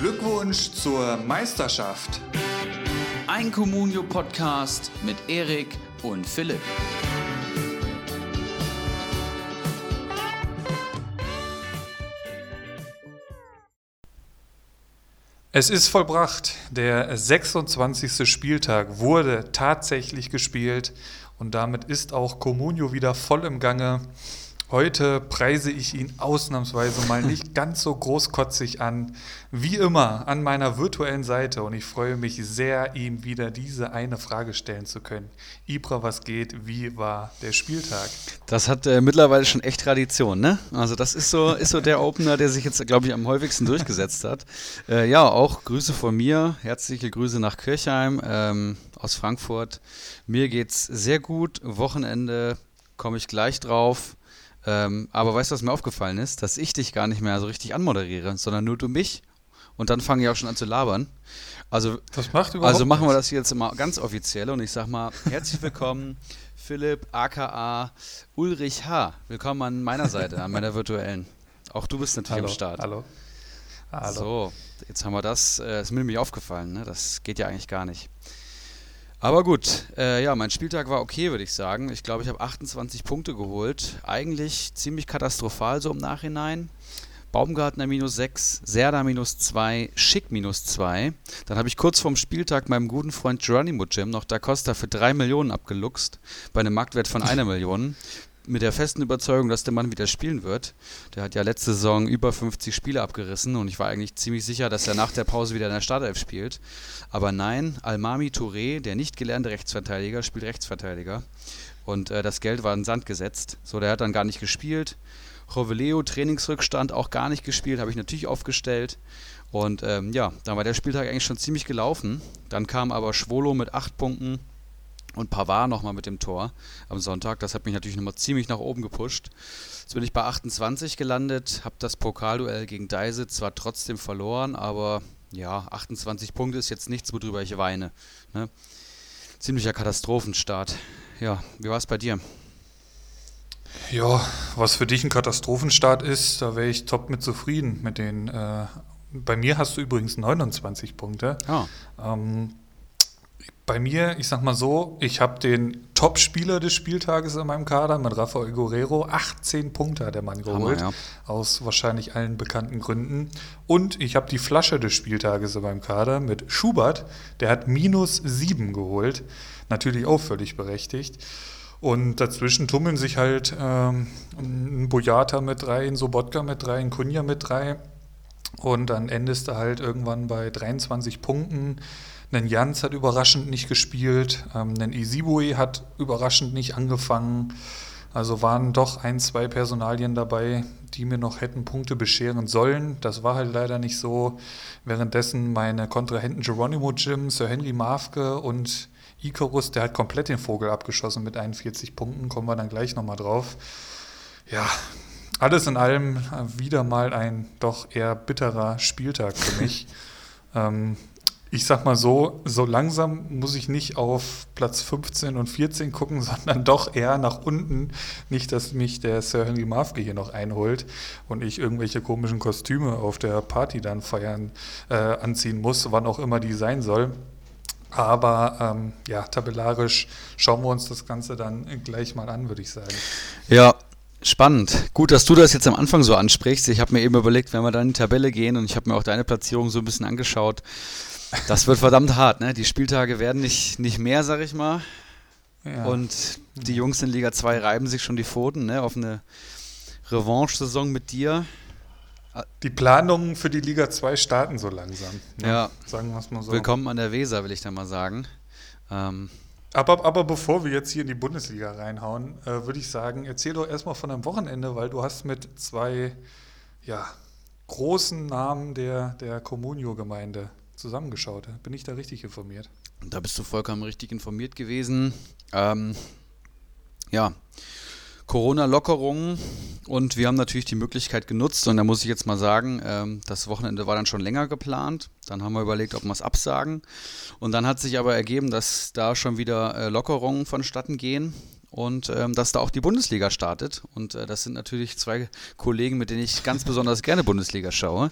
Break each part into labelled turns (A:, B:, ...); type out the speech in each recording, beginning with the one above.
A: Glückwunsch zur Meisterschaft.
B: Ein Communio-Podcast mit Erik und Philipp.
A: Es ist vollbracht. Der 26. Spieltag wurde tatsächlich gespielt und damit ist auch Comunio wieder voll im Gange. Heute preise ich ihn ausnahmsweise mal nicht ganz so großkotzig an, wie immer an meiner virtuellen Seite und ich freue mich sehr, ihm wieder diese eine Frage stellen zu können. Ibra, was geht? Wie war der Spieltag?
C: Das hat äh, mittlerweile schon echt Tradition, ne? Also das ist so, ist so der Opener, der sich jetzt, glaube ich, am häufigsten durchgesetzt hat. Äh, ja, auch Grüße von mir, herzliche Grüße nach Kirchheim ähm, aus Frankfurt. Mir geht's sehr gut. Wochenende komme ich gleich drauf. Ähm, aber weißt du, was mir aufgefallen ist? Dass ich dich gar nicht mehr so richtig anmoderiere, sondern nur du mich. Und dann fange ich auch schon an zu labern. Also,
A: das macht überhaupt
C: also machen wir das jetzt mal ganz offiziell und ich sag mal, herzlich willkommen, Philipp aka Ulrich H. Willkommen an meiner Seite, an meiner virtuellen. Auch du bist natürlich
A: hallo,
C: am Start.
A: Hallo.
C: hallo. So, jetzt haben wir das. Äh, ist mir nämlich aufgefallen, ne? Das geht ja eigentlich gar nicht. Aber gut, äh, ja, mein Spieltag war okay, würde ich sagen. Ich glaube, ich habe 28 Punkte geholt. Eigentlich ziemlich katastrophal so im Nachhinein. Baumgartner minus 6, Serda minus 2, Schick minus 2. Dann habe ich kurz vorm Spieltag meinem guten Freund Geronimo Jim noch Da Costa für 3 Millionen abgeluchst, bei einem Marktwert von einer Million mit der festen Überzeugung, dass der Mann wieder spielen wird. Der hat ja letzte Saison über 50 Spiele abgerissen und ich war eigentlich ziemlich sicher, dass er nach der Pause wieder in der Startelf spielt. Aber nein, Almami Touré, der nicht gelernte Rechtsverteidiger, spielt Rechtsverteidiger. Und äh, das Geld war in Sand gesetzt. So, der hat dann gar nicht gespielt. Roveleo, Trainingsrückstand, auch gar nicht gespielt, habe ich natürlich aufgestellt. Und ähm, ja, dann war der Spieltag eigentlich schon ziemlich gelaufen. Dann kam aber Schwolo mit 8 Punkten und Pavard nochmal mit dem Tor am Sonntag. Das hat mich natürlich nochmal ziemlich nach oben gepusht. Jetzt bin ich bei 28 gelandet, habe das Pokalduell gegen Deise zwar trotzdem verloren, aber ja, 28 Punkte ist jetzt nichts, worüber ich weine. Ne? Ziemlicher Katastrophenstart. Ja, wie war es bei dir?
A: Ja, was für dich ein Katastrophenstart ist, da wäre ich top mit zufrieden mit den. Äh, bei mir hast du übrigens 29 Punkte.
C: Ah.
A: Ähm, bei mir, ich sag mal so, ich habe den Top-Spieler des Spieltages in meinem Kader mit Rafael Guerrero. 18 Punkte hat der Mann geholt,
C: Hammer, ja.
A: aus wahrscheinlich allen bekannten Gründen. Und ich habe die Flasche des Spieltages in meinem Kader mit Schubert. Der hat minus 7 geholt. Natürlich auch völlig berechtigt. Und dazwischen tummeln sich halt ähm, ein Boyata mit drei, ein Sobotka mit drei, ein Kunja mit drei. Und dann endest du halt irgendwann bei 23 Punkten. Nen Jans hat überraschend nicht gespielt, ähm, Nen Isibue hat überraschend nicht angefangen. Also waren doch ein, zwei Personalien dabei, die mir noch hätten Punkte bescheren sollen. Das war halt leider nicht so. Währenddessen meine Kontrahenten Geronimo Jim, Sir Henry Mafke und Icarus, der hat komplett den Vogel abgeschossen mit 41 Punkten. Kommen wir dann gleich nochmal drauf. Ja, alles in allem wieder mal ein doch eher bitterer Spieltag für mich. ähm, ich sag mal so, so langsam muss ich nicht auf Platz 15 und 14 gucken, sondern doch eher nach unten. Nicht, dass mich der Sir Henry Mafke hier noch einholt und ich irgendwelche komischen Kostüme auf der Party dann feiern, äh, anziehen muss, wann auch immer die sein soll. Aber ähm, ja, tabellarisch schauen wir uns das Ganze dann gleich mal an, würde ich sagen.
C: Ja, Spannend. Gut, dass du das jetzt am Anfang so ansprichst. Ich habe mir eben überlegt, wenn wir dann in die Tabelle gehen und ich habe mir auch deine Platzierung so ein bisschen angeschaut. Das wird verdammt hart, ne? Die Spieltage werden nicht, nicht mehr, sag ich mal. Ja. Und die Jungs in Liga 2 reiben sich schon die Pfoten, ne? Auf eine Revanche-Saison mit dir.
A: Die Planungen für die Liga 2 starten so langsam.
C: Ne? Ja. Sagen wir es mal so. Willkommen an der Weser, will ich da mal sagen.
A: Ähm, aber, aber bevor wir jetzt hier in die Bundesliga reinhauen, äh, würde ich sagen, erzähl doch erstmal von deinem Wochenende, weil du hast mit zwei ja, großen Namen der, der Communio-Gemeinde zusammengeschaut. Bin ich da richtig informiert?
C: Da bist du vollkommen richtig informiert gewesen. Ähm, ja, Corona-Lockerungen und wir haben natürlich die Möglichkeit genutzt und da muss ich jetzt mal sagen, ähm, das Wochenende war dann schon länger geplant. Dann haben wir überlegt, ob wir es absagen und dann hat sich aber ergeben, dass da schon wieder äh, Lockerungen vonstatten gehen und ähm, dass da auch die Bundesliga startet. Und äh, das sind natürlich zwei Kollegen, mit denen ich ganz besonders gerne Bundesliga schaue.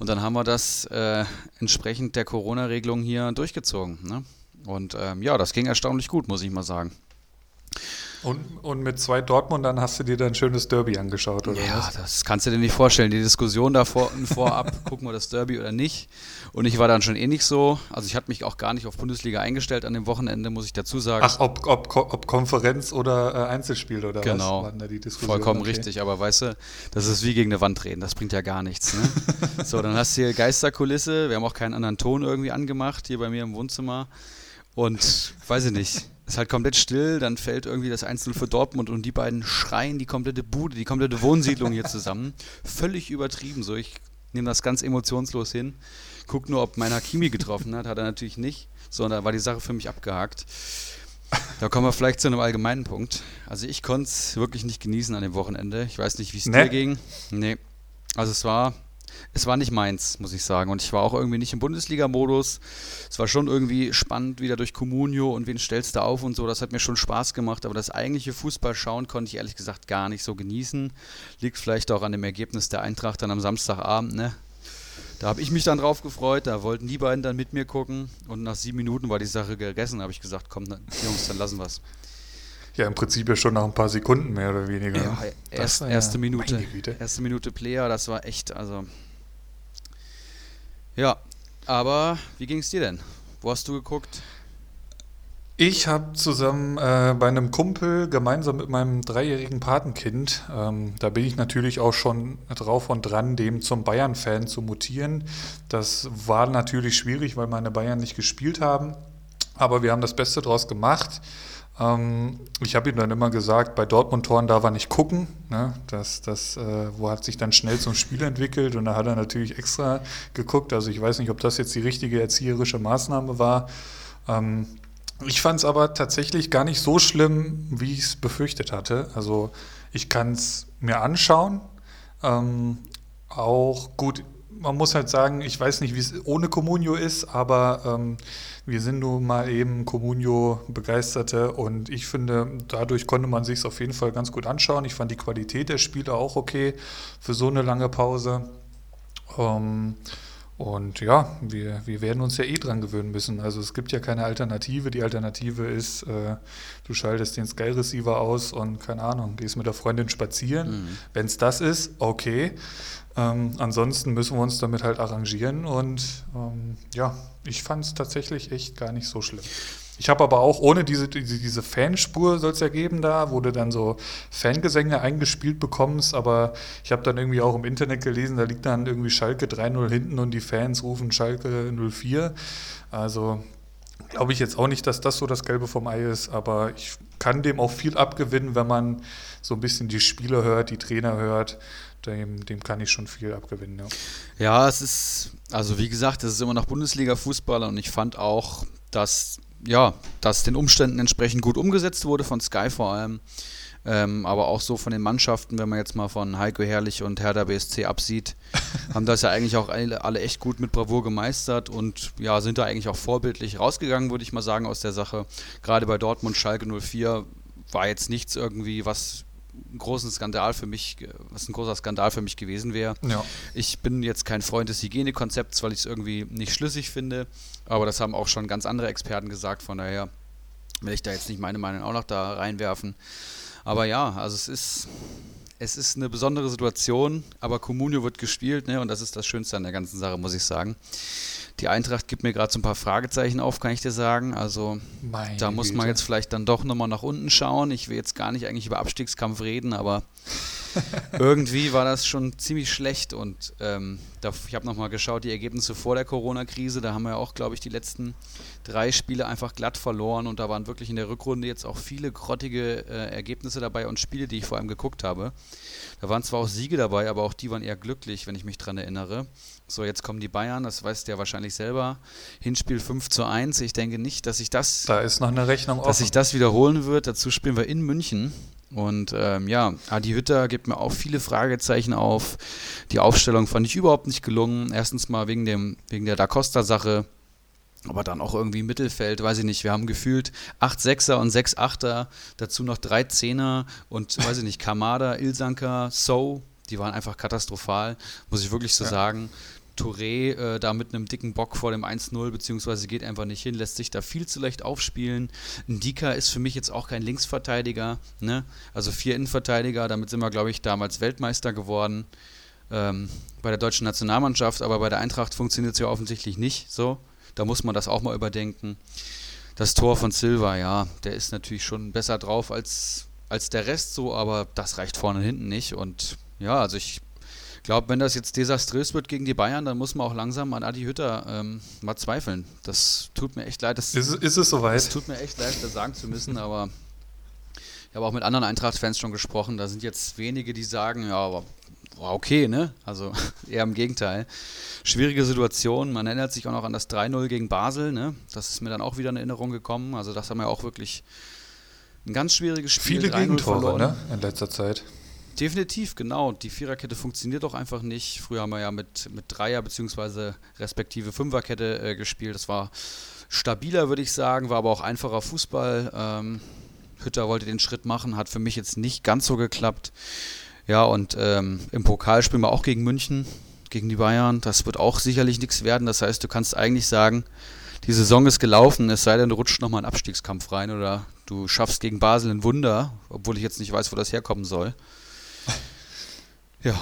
C: Und dann haben wir das äh, entsprechend der Corona-Regelung hier durchgezogen. Ne? Und ähm, ja, das ging erstaunlich gut, muss ich mal sagen.
A: Und, und mit zwei Dortmundern hast du dir dann ein schönes Derby angeschaut, oder
C: ja,
A: was?
C: Das kannst du dir nicht vorstellen. Die Diskussion davor vorab, gucken wir das Derby oder nicht. Und ich war dann schon eh nicht so. Also ich hatte mich auch gar nicht auf Bundesliga eingestellt an dem Wochenende, muss ich dazu sagen.
A: Ach, ob, ob, ob Konferenz oder äh, Einzelspiel oder
C: genau. was? Genau, vollkommen okay. richtig. Aber weißt du, das ist wie gegen eine Wand reden. Das bringt ja gar nichts. Ne? so, dann hast du hier Geisterkulisse. Wir haben auch keinen anderen Ton irgendwie angemacht hier bei mir im Wohnzimmer. Und weiß ich nicht ist halt komplett still, dann fällt irgendwie das Einzel für Dortmund und die beiden schreien die komplette Bude, die komplette Wohnsiedlung hier zusammen. Völlig übertrieben so. Ich nehme das ganz emotionslos hin. Guck nur, ob mein Hakimi getroffen hat. Hat er natürlich nicht. So, und da war die Sache für mich abgehakt. Da kommen wir vielleicht zu einem allgemeinen Punkt. Also ich konnte es wirklich nicht genießen an dem Wochenende. Ich weiß nicht, wie es nee. dir ging. Nee. Also es war es war nicht meins, muss ich sagen. Und ich war auch irgendwie nicht im Bundesliga-Modus. Es war schon irgendwie spannend, wieder durch Comunio und wen stellst du auf und so. Das hat mir schon Spaß gemacht. Aber das eigentliche Fußballschauen konnte ich ehrlich gesagt gar nicht so genießen. Liegt vielleicht auch an dem Ergebnis der Eintracht dann am Samstagabend, ne? Da habe ich mich dann drauf gefreut, da wollten die beiden dann mit mir gucken und nach sieben Minuten war die Sache gegessen, habe ich gesagt, komm, Jungs, dann lassen wir es.
A: Ja, im Prinzip ja schon nach ein paar Sekunden mehr oder weniger. Ja,
C: erst, erste ja, Minute, erste Minute Player, das war echt, also ja, aber wie ging es dir denn? Wo hast du geguckt?
A: Ich habe zusammen äh, bei einem Kumpel gemeinsam mit meinem dreijährigen Patenkind, ähm, da bin ich natürlich auch schon drauf und dran, dem zum Bayern-Fan zu mutieren. Das war natürlich schwierig, weil meine Bayern nicht gespielt haben. Aber wir haben das Beste draus gemacht. Ähm, ich habe ihm dann immer gesagt, bei Dortmund-Toren darf er nicht gucken. Ne? Das, das äh, wo hat sich dann schnell zum Spiel entwickelt und da hat er natürlich extra geguckt. Also ich weiß nicht, ob das jetzt die richtige erzieherische Maßnahme war. Ähm, ich fand es aber tatsächlich gar nicht so schlimm, wie ich es befürchtet hatte. Also ich kann es mir anschauen. Ähm, auch gut, man muss halt sagen, ich weiß nicht, wie es ohne Communio ist, aber ähm, wir sind nun mal eben Communio-Begeisterte und ich finde, dadurch konnte man sich es auf jeden Fall ganz gut anschauen. Ich fand die Qualität der Spiele auch okay für so eine lange Pause. Ähm, und ja, wir, wir werden uns ja eh dran gewöhnen müssen. Also es gibt ja keine Alternative. Die Alternative ist, äh, du schaltest den Sky Receiver aus und keine Ahnung, gehst mit der Freundin spazieren. Mhm. Wenn es das ist, okay. Ähm, ansonsten müssen wir uns damit halt arrangieren und ähm, ja, ich fand es tatsächlich echt gar nicht so schlimm. Ich habe aber auch ohne diese, diese, diese Fanspur soll es ja geben da, wo du dann so Fangesänge eingespielt bekommst, aber ich habe dann irgendwie auch im Internet gelesen, da liegt dann irgendwie Schalke 3-0 hinten und die Fans rufen Schalke 04. Also glaube ich jetzt auch nicht, dass das so das Gelbe vom Ei ist, aber ich kann dem auch viel abgewinnen, wenn man so ein bisschen die Spieler hört, die Trainer hört dem, dem kann ich schon viel abgewinnen. Ja.
C: ja, es ist, also wie gesagt, es ist immer noch Bundesliga-Fußball und ich fand auch, dass, ja, dass den Umständen entsprechend gut umgesetzt wurde, von Sky vor allem. Ähm, aber auch so von den Mannschaften, wenn man jetzt mal von Heiko Herrlich und Hertha BSC absieht, haben das ja eigentlich auch alle, alle, echt gut mit Bravour gemeistert und ja, sind da eigentlich auch vorbildlich rausgegangen, würde ich mal sagen, aus der Sache. Gerade bei Dortmund, Schalke 04 war jetzt nichts irgendwie, was ein großen Skandal für mich, was ein großer Skandal für mich gewesen wäre. Ja. Ich bin jetzt kein Freund des Hygienekonzepts, weil ich es irgendwie nicht schlüssig finde, aber das haben auch schon ganz andere Experten gesagt, von daher will ich da jetzt nicht meine Meinung auch noch da reinwerfen. Aber ja, also es ist, es ist eine besondere Situation, aber Comunio wird gespielt, ne, und das ist das Schönste an der ganzen Sache, muss ich sagen. Die Eintracht gibt mir gerade so ein paar Fragezeichen auf, kann ich dir sagen. Also Meine da muss man jetzt vielleicht dann doch nochmal nach unten schauen. Ich will jetzt gar nicht eigentlich über Abstiegskampf reden, aber irgendwie war das schon ziemlich schlecht und ähm, da, ich habe nochmal geschaut, die Ergebnisse vor der Corona-Krise, da haben wir auch, glaube ich, die letzten drei Spiele einfach glatt verloren und da waren wirklich in der Rückrunde jetzt auch viele grottige äh, Ergebnisse dabei und Spiele, die ich vor allem geguckt habe. Da waren zwar auch Siege dabei, aber auch die waren eher glücklich, wenn ich mich dran erinnere. So, jetzt kommen die Bayern, das weißt du ja wahrscheinlich selber. Hinspiel 5 zu 1. Ich denke nicht, dass sich das.
A: Da ist noch eine Rechnung
C: Dass sich das wiederholen wird. Dazu spielen wir in München. Und ähm, ja, Adi Hütter gibt mir auch viele Fragezeichen auf. Die Aufstellung fand ich überhaupt nicht gelungen. Erstens mal wegen, dem, wegen der Da Costa-Sache. Aber dann auch irgendwie Mittelfeld, weiß ich nicht. Wir haben gefühlt 8 Sechser und 6 Achter, dazu noch 3 Zehner und, weiß ich nicht, Kamada, Ilsanker, So, die waren einfach katastrophal, muss ich wirklich so ja. sagen. Touré äh, da mit einem dicken Bock vor dem 1-0, beziehungsweise geht einfach nicht hin, lässt sich da viel zu leicht aufspielen. Ndika ist für mich jetzt auch kein Linksverteidiger, ne? also vier Innenverteidiger, damit sind wir, glaube ich, damals Weltmeister geworden ähm, bei der deutschen Nationalmannschaft, aber bei der Eintracht funktioniert es ja offensichtlich nicht so. Da muss man das auch mal überdenken. Das Tor von Silva, ja, der ist natürlich schon besser drauf als, als der Rest so, aber das reicht vorne und hinten nicht. Und ja, also ich glaube, wenn das jetzt desaströs wird gegen die Bayern, dann muss man auch langsam an Adi Hütter ähm, mal zweifeln. Das tut mir echt leid. Das,
A: ist, ist es soweit?
C: Es tut mir echt leid, das sagen zu müssen, aber ich habe auch mit anderen Eintracht-Fans schon gesprochen. Da sind jetzt wenige, die sagen, ja, aber okay, ne? Also eher im Gegenteil. Schwierige Situation. Man erinnert sich auch noch an das 3-0 gegen Basel, ne? Das ist mir dann auch wieder in Erinnerung gekommen. Also das haben wir auch wirklich ein ganz schwieriges Spiel.
A: Viele Gegentore, ne? In letzter Zeit.
C: Definitiv, genau. Die Viererkette funktioniert doch einfach nicht. Früher haben wir ja mit, mit Dreier- bzw. respektive Fünferkette äh, gespielt. Das war stabiler, würde ich sagen, war aber auch einfacher Fußball. Ähm, Hütter wollte den Schritt machen, hat für mich jetzt nicht ganz so geklappt. Ja, und ähm, im Pokal spielen wir auch gegen München, gegen die Bayern. Das wird auch sicherlich nichts werden. Das heißt, du kannst eigentlich sagen, die Saison ist gelaufen, es sei denn, du rutschst nochmal in einen Abstiegskampf rein oder du schaffst gegen Basel ein Wunder, obwohl ich jetzt nicht weiß, wo das herkommen soll.
A: Ja.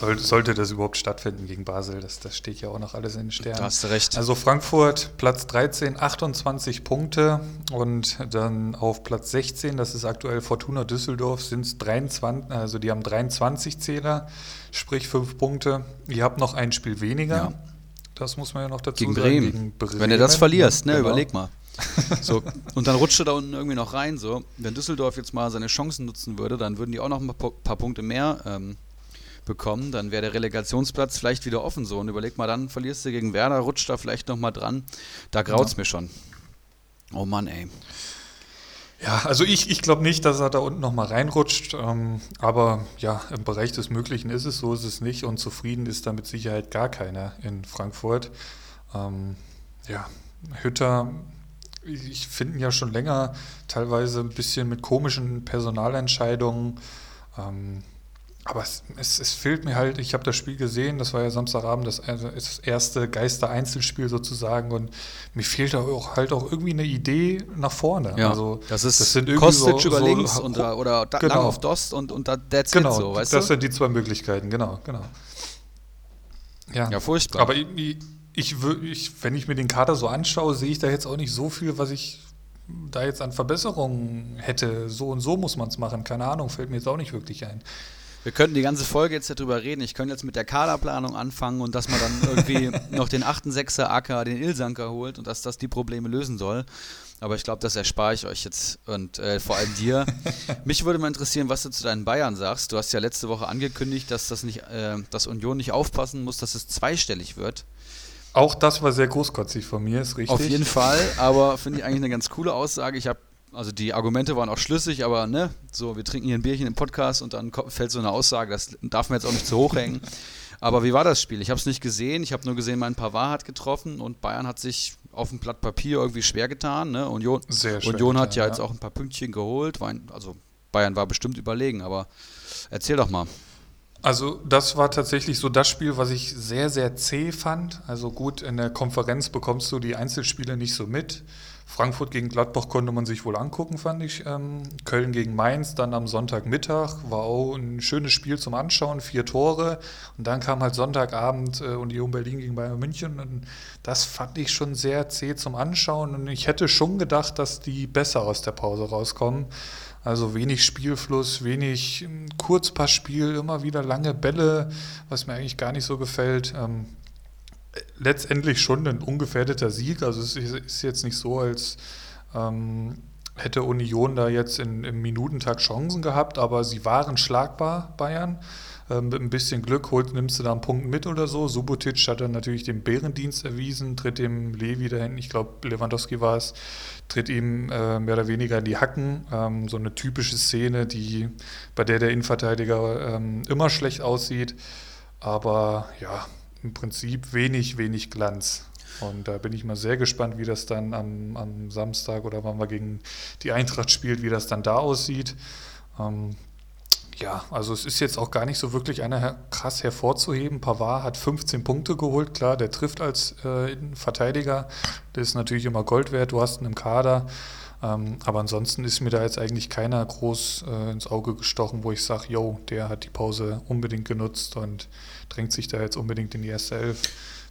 A: Soll, sollte das überhaupt stattfinden gegen Basel, das, das steht ja auch noch alles in den Sternen.
C: Da hast du recht.
A: Also Frankfurt Platz 13, 28 Punkte und dann auf Platz 16, das ist aktuell Fortuna Düsseldorf, sind es 23, also die haben 23 Zähler, sprich 5 Punkte. Ihr habt noch ein Spiel weniger. Ja. Das muss man ja noch dazu
C: gegen sagen. Bremen. Gegen Bremen. Wenn du das verlierst, ne, genau. überleg mal. So, und dann rutscht er da unten irgendwie noch rein. So. Wenn Düsseldorf jetzt mal seine Chancen nutzen würde, dann würden die auch noch ein paar, paar Punkte mehr ähm, bekommen, dann wäre der Relegationsplatz vielleicht wieder offen so. Und überleg mal, dann verlierst du gegen Werder, rutscht da vielleicht nochmal dran. Da graut's ja. mir schon. Oh Mann, ey.
A: Ja, also ich, ich glaube nicht, dass er da unten nochmal reinrutscht. Ähm, aber ja, im Bereich des Möglichen ist es, so ist es nicht. Und zufrieden ist da mit Sicherheit gar keiner in Frankfurt. Ähm, ja, Hütter, ich finde ihn ja schon länger teilweise ein bisschen mit komischen Personalentscheidungen. Ähm, aber es, es, es, fehlt mir halt, ich habe das Spiel gesehen, das war ja Samstagabend, das, also das erste Geister-Einzelspiel sozusagen und mir fehlt da auch halt auch irgendwie eine Idee nach vorne.
C: Ja, also, das ist das sind Kostic so, über so, links und, oder da, genau. lang auf Dost und, und that's
A: genau, it so, weißt das du? sind die zwei Möglichkeiten, genau, genau.
C: Ja, ja furchtbar.
A: Aber ich, ich, ich, wenn ich mir den Kader so anschaue, sehe ich da jetzt auch nicht so viel, was ich da jetzt an Verbesserungen hätte. So und so muss man es machen, keine Ahnung, fällt mir jetzt auch nicht wirklich ein.
C: Wir könnten die ganze Folge jetzt darüber reden. Ich könnte jetzt mit der Kaderplanung anfangen und dass man dann irgendwie noch den 8.6er Acker, den Ilsanker holt und dass das die Probleme lösen soll. Aber ich glaube, das erspare ich euch jetzt und äh, vor allem dir. Mich würde mal interessieren, was du zu deinen Bayern sagst. Du hast ja letzte Woche angekündigt, dass das nicht, äh, dass Union nicht aufpassen muss, dass es zweistellig wird.
A: Auch das war sehr großkotzig von mir, ist richtig.
C: Auf jeden Fall, aber finde ich eigentlich eine ganz coole Aussage. Ich habe also die Argumente waren auch schlüssig, aber ne, so, wir trinken hier ein Bierchen im Podcast und dann fällt so eine Aussage, das darf man jetzt auch nicht zu hoch hängen. Aber wie war das Spiel? Ich habe es nicht gesehen. Ich habe nur gesehen, mein Pavard hat getroffen und Bayern hat sich auf dem Blatt Papier irgendwie schwer getan. Ne? Union, Sehr schwer Union hat ja, ja, jetzt auch ein paar Pünktchen geholt. Also Bayern war bestimmt überlegen, aber erzähl doch mal.
A: Also das war tatsächlich so das Spiel, was ich sehr, sehr zäh fand. Also gut, in der Konferenz bekommst du die Einzelspiele nicht so mit. Frankfurt gegen Gladbach konnte man sich wohl angucken, fand ich. Ähm, Köln gegen Mainz, dann am Sonntagmittag, war auch ein schönes Spiel zum Anschauen, vier Tore. Und dann kam halt Sonntagabend äh, Union Berlin gegen Bayern München. Und das fand ich schon sehr zäh zum Anschauen. Und ich hätte schon gedacht, dass die besser aus der Pause rauskommen. Also wenig Spielfluss, wenig ähm, Kurzpassspiel, immer wieder lange Bälle, was mir eigentlich gar nicht so gefällt. Ähm, letztendlich schon ein ungefährdeter Sieg. Also es ist jetzt nicht so, als ähm, hätte Union da jetzt in, im Minutentag Chancen gehabt, aber sie waren schlagbar, Bayern. Ähm, mit ein bisschen Glück holt, nimmst du da einen Punkt mit oder so. Subotic hat dann natürlich den Bärendienst erwiesen, tritt dem Levi da hinten, ich glaube Lewandowski war es, tritt ihm äh, mehr oder weniger in die Hacken. Ähm, so eine typische Szene, die, bei der der Innenverteidiger ähm, immer schlecht aussieht. Aber ja, im Prinzip wenig, wenig Glanz. Und da bin ich mal sehr gespannt, wie das dann am, am Samstag oder wann wir gegen die Eintracht spielt, wie das dann da aussieht. Ähm, ja, also es ist jetzt auch gar nicht so wirklich einer krass hervorzuheben. Pavard hat 15 Punkte geholt, klar, der trifft als äh, Verteidiger. Das ist natürlich immer Gold wert, du hast ihn im Kader. Ähm, aber ansonsten ist mir da jetzt eigentlich keiner groß äh, ins Auge gestochen, wo ich sage, yo, der hat die Pause unbedingt genutzt und drängt sich da jetzt unbedingt in die erste Elf.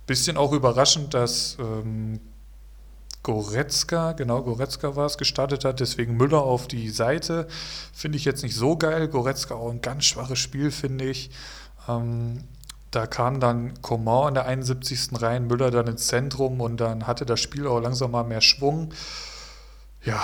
A: Bisschen auch überraschend, dass ähm, Goretzka, genau, Goretzka war es, gestartet hat, deswegen Müller auf die Seite. Finde ich jetzt nicht so geil. Goretzka auch ein ganz schwaches Spiel, finde ich. Ähm, da kam dann Coman in der 71. rein, Müller dann ins Zentrum und dann hatte das Spiel auch langsam mal mehr Schwung. Ja,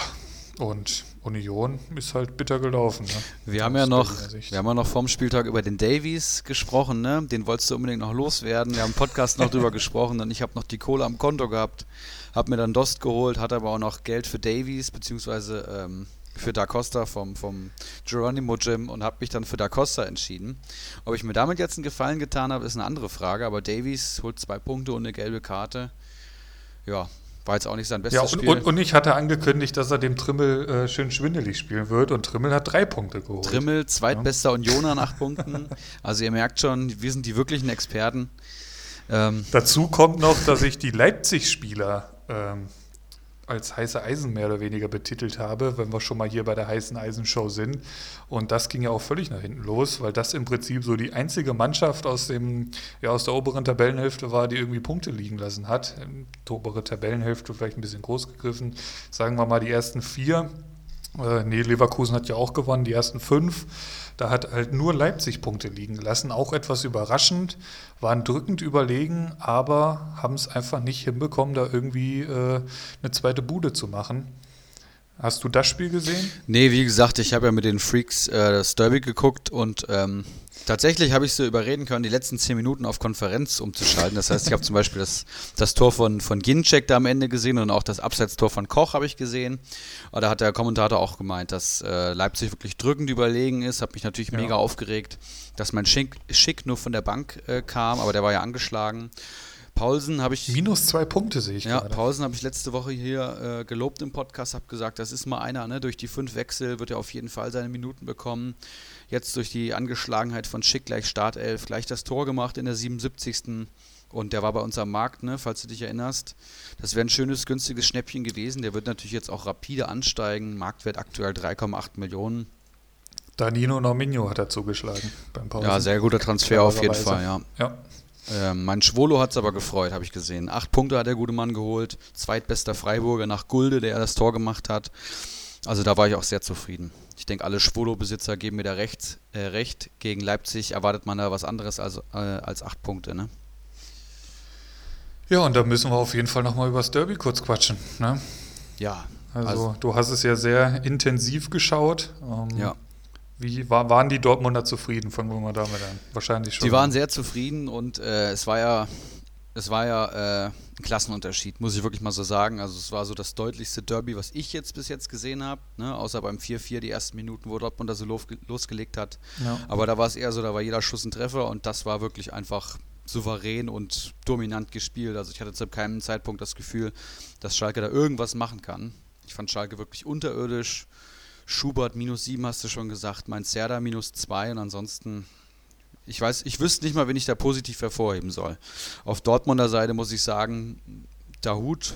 A: und Union ist halt bitter gelaufen. Ne?
C: Wir haben ja noch, wir haben ja noch vorm Spieltag über den Davies gesprochen, ne? Den wolltest du unbedingt noch loswerden. Wir haben im Podcast noch drüber gesprochen und ich habe noch die Kohle am Konto gehabt, habe mir dann Dost geholt, hatte aber auch noch Geld für Davies, beziehungsweise ähm, für Da Costa vom, vom Geronimo Gym und habe mich dann für Da Costa entschieden. Ob ich mir damit jetzt einen Gefallen getan habe, ist eine andere Frage, aber Davies holt zwei Punkte und eine gelbe Karte. Ja, war jetzt auch nicht sein bestes
A: ja, und,
C: Spiel.
A: Und, und ich hatte angekündigt, dass er dem Trimmel äh, schön schwindelig spielen wird und Trimmel hat drei Punkte geholt.
C: Trimmel, zweitbester ja. Unioner nach Punkten. Also ihr merkt schon, wir sind die wirklichen Experten.
A: Ähm, Dazu kommt noch, dass ich die Leipzig-Spieler ähm, als heiße Eisen mehr oder weniger betitelt habe, wenn wir schon mal hier bei der heißen Eisen-Show sind. Und das ging ja auch völlig nach hinten los, weil das im Prinzip so die einzige Mannschaft aus, dem, ja, aus der oberen Tabellenhälfte war, die irgendwie Punkte liegen lassen hat. Die obere Tabellenhälfte vielleicht ein bisschen groß gegriffen. Sagen wir mal die ersten vier. Äh, nee, Leverkusen hat ja auch gewonnen, die ersten fünf. Da hat halt nur Leipzig Punkte liegen gelassen. Auch etwas überraschend, waren drückend überlegen, aber haben es einfach nicht hinbekommen, da irgendwie äh, eine zweite Bude zu machen. Hast du das Spiel gesehen?
C: Nee, wie gesagt, ich habe ja mit den Freaks äh, das Derby geguckt und ähm, tatsächlich habe ich sie überreden können, die letzten zehn Minuten auf Konferenz umzuschalten. Das heißt, ich habe zum Beispiel das, das Tor von, von Ginczek da am Ende gesehen und auch das Abseitstor von Koch habe ich gesehen. Aber da hat der Kommentator auch gemeint, dass äh, Leipzig wirklich drückend überlegen ist. Hat mich natürlich ja. mega aufgeregt, dass mein Schick, Schick nur von der Bank äh, kam, aber der war ja angeschlagen. Paulsen habe ich.
A: Minus zwei Punkte sehe ich
C: Ja, gerade. Paulsen habe ich letzte Woche hier äh, gelobt im Podcast, habe gesagt, das ist mal einer, ne? Durch die fünf Wechsel wird er auf jeden Fall seine Minuten bekommen. Jetzt durch die Angeschlagenheit von Schick gleich Startelf, gleich das Tor gemacht in der 77. Und der war bei uns am Markt, ne, falls du dich erinnerst. Das wäre ein schönes, günstiges Schnäppchen gewesen. Der wird natürlich jetzt auch rapide ansteigen. Marktwert aktuell 3,8 Millionen.
A: Danilo Norminho hat er zugeschlagen
C: beim Pausen. Ja, sehr guter Transfer auf jeden Fall, ja. ja. Ähm, mein Schwolo hat es aber gefreut, habe ich gesehen. Acht Punkte hat der gute Mann geholt. Zweitbester Freiburger nach Gulde, der das Tor gemacht hat. Also da war ich auch sehr zufrieden. Ich denke, alle Schwolo-Besitzer geben mir da recht, äh, recht. Gegen Leipzig erwartet man da was anderes als, äh, als acht Punkte. Ne?
A: Ja, und da müssen wir auf jeden Fall nochmal über das Derby kurz quatschen. Ne?
C: Ja.
A: Also, also, du hast es ja sehr intensiv geschaut.
C: Ähm, ja.
A: Wie war, waren die Dortmunder zufrieden? Fangen wir mal damit an. Wahrscheinlich schon.
C: Die waren sehr zufrieden und äh, es war ja, es war ja äh, ein Klassenunterschied, muss ich wirklich mal so sagen. Also es war so das deutlichste Derby, was ich jetzt bis jetzt gesehen habe, ne? außer beim 4-4 die ersten Minuten, wo Dortmund da so losgelegt hat. Ja. Aber da war es eher so, da war jeder Schuss ein Treffer und das war wirklich einfach souverän und dominant gespielt. Also ich hatte zu keinem Zeitpunkt das Gefühl, dass Schalke da irgendwas machen kann. Ich fand Schalke wirklich unterirdisch Schubert minus 7 hast du schon gesagt, mein Serda minus 2 und ansonsten, ich weiß, ich wüsste nicht mal, wen ich da positiv hervorheben soll. Auf Dortmunder Seite muss ich sagen, Dahut,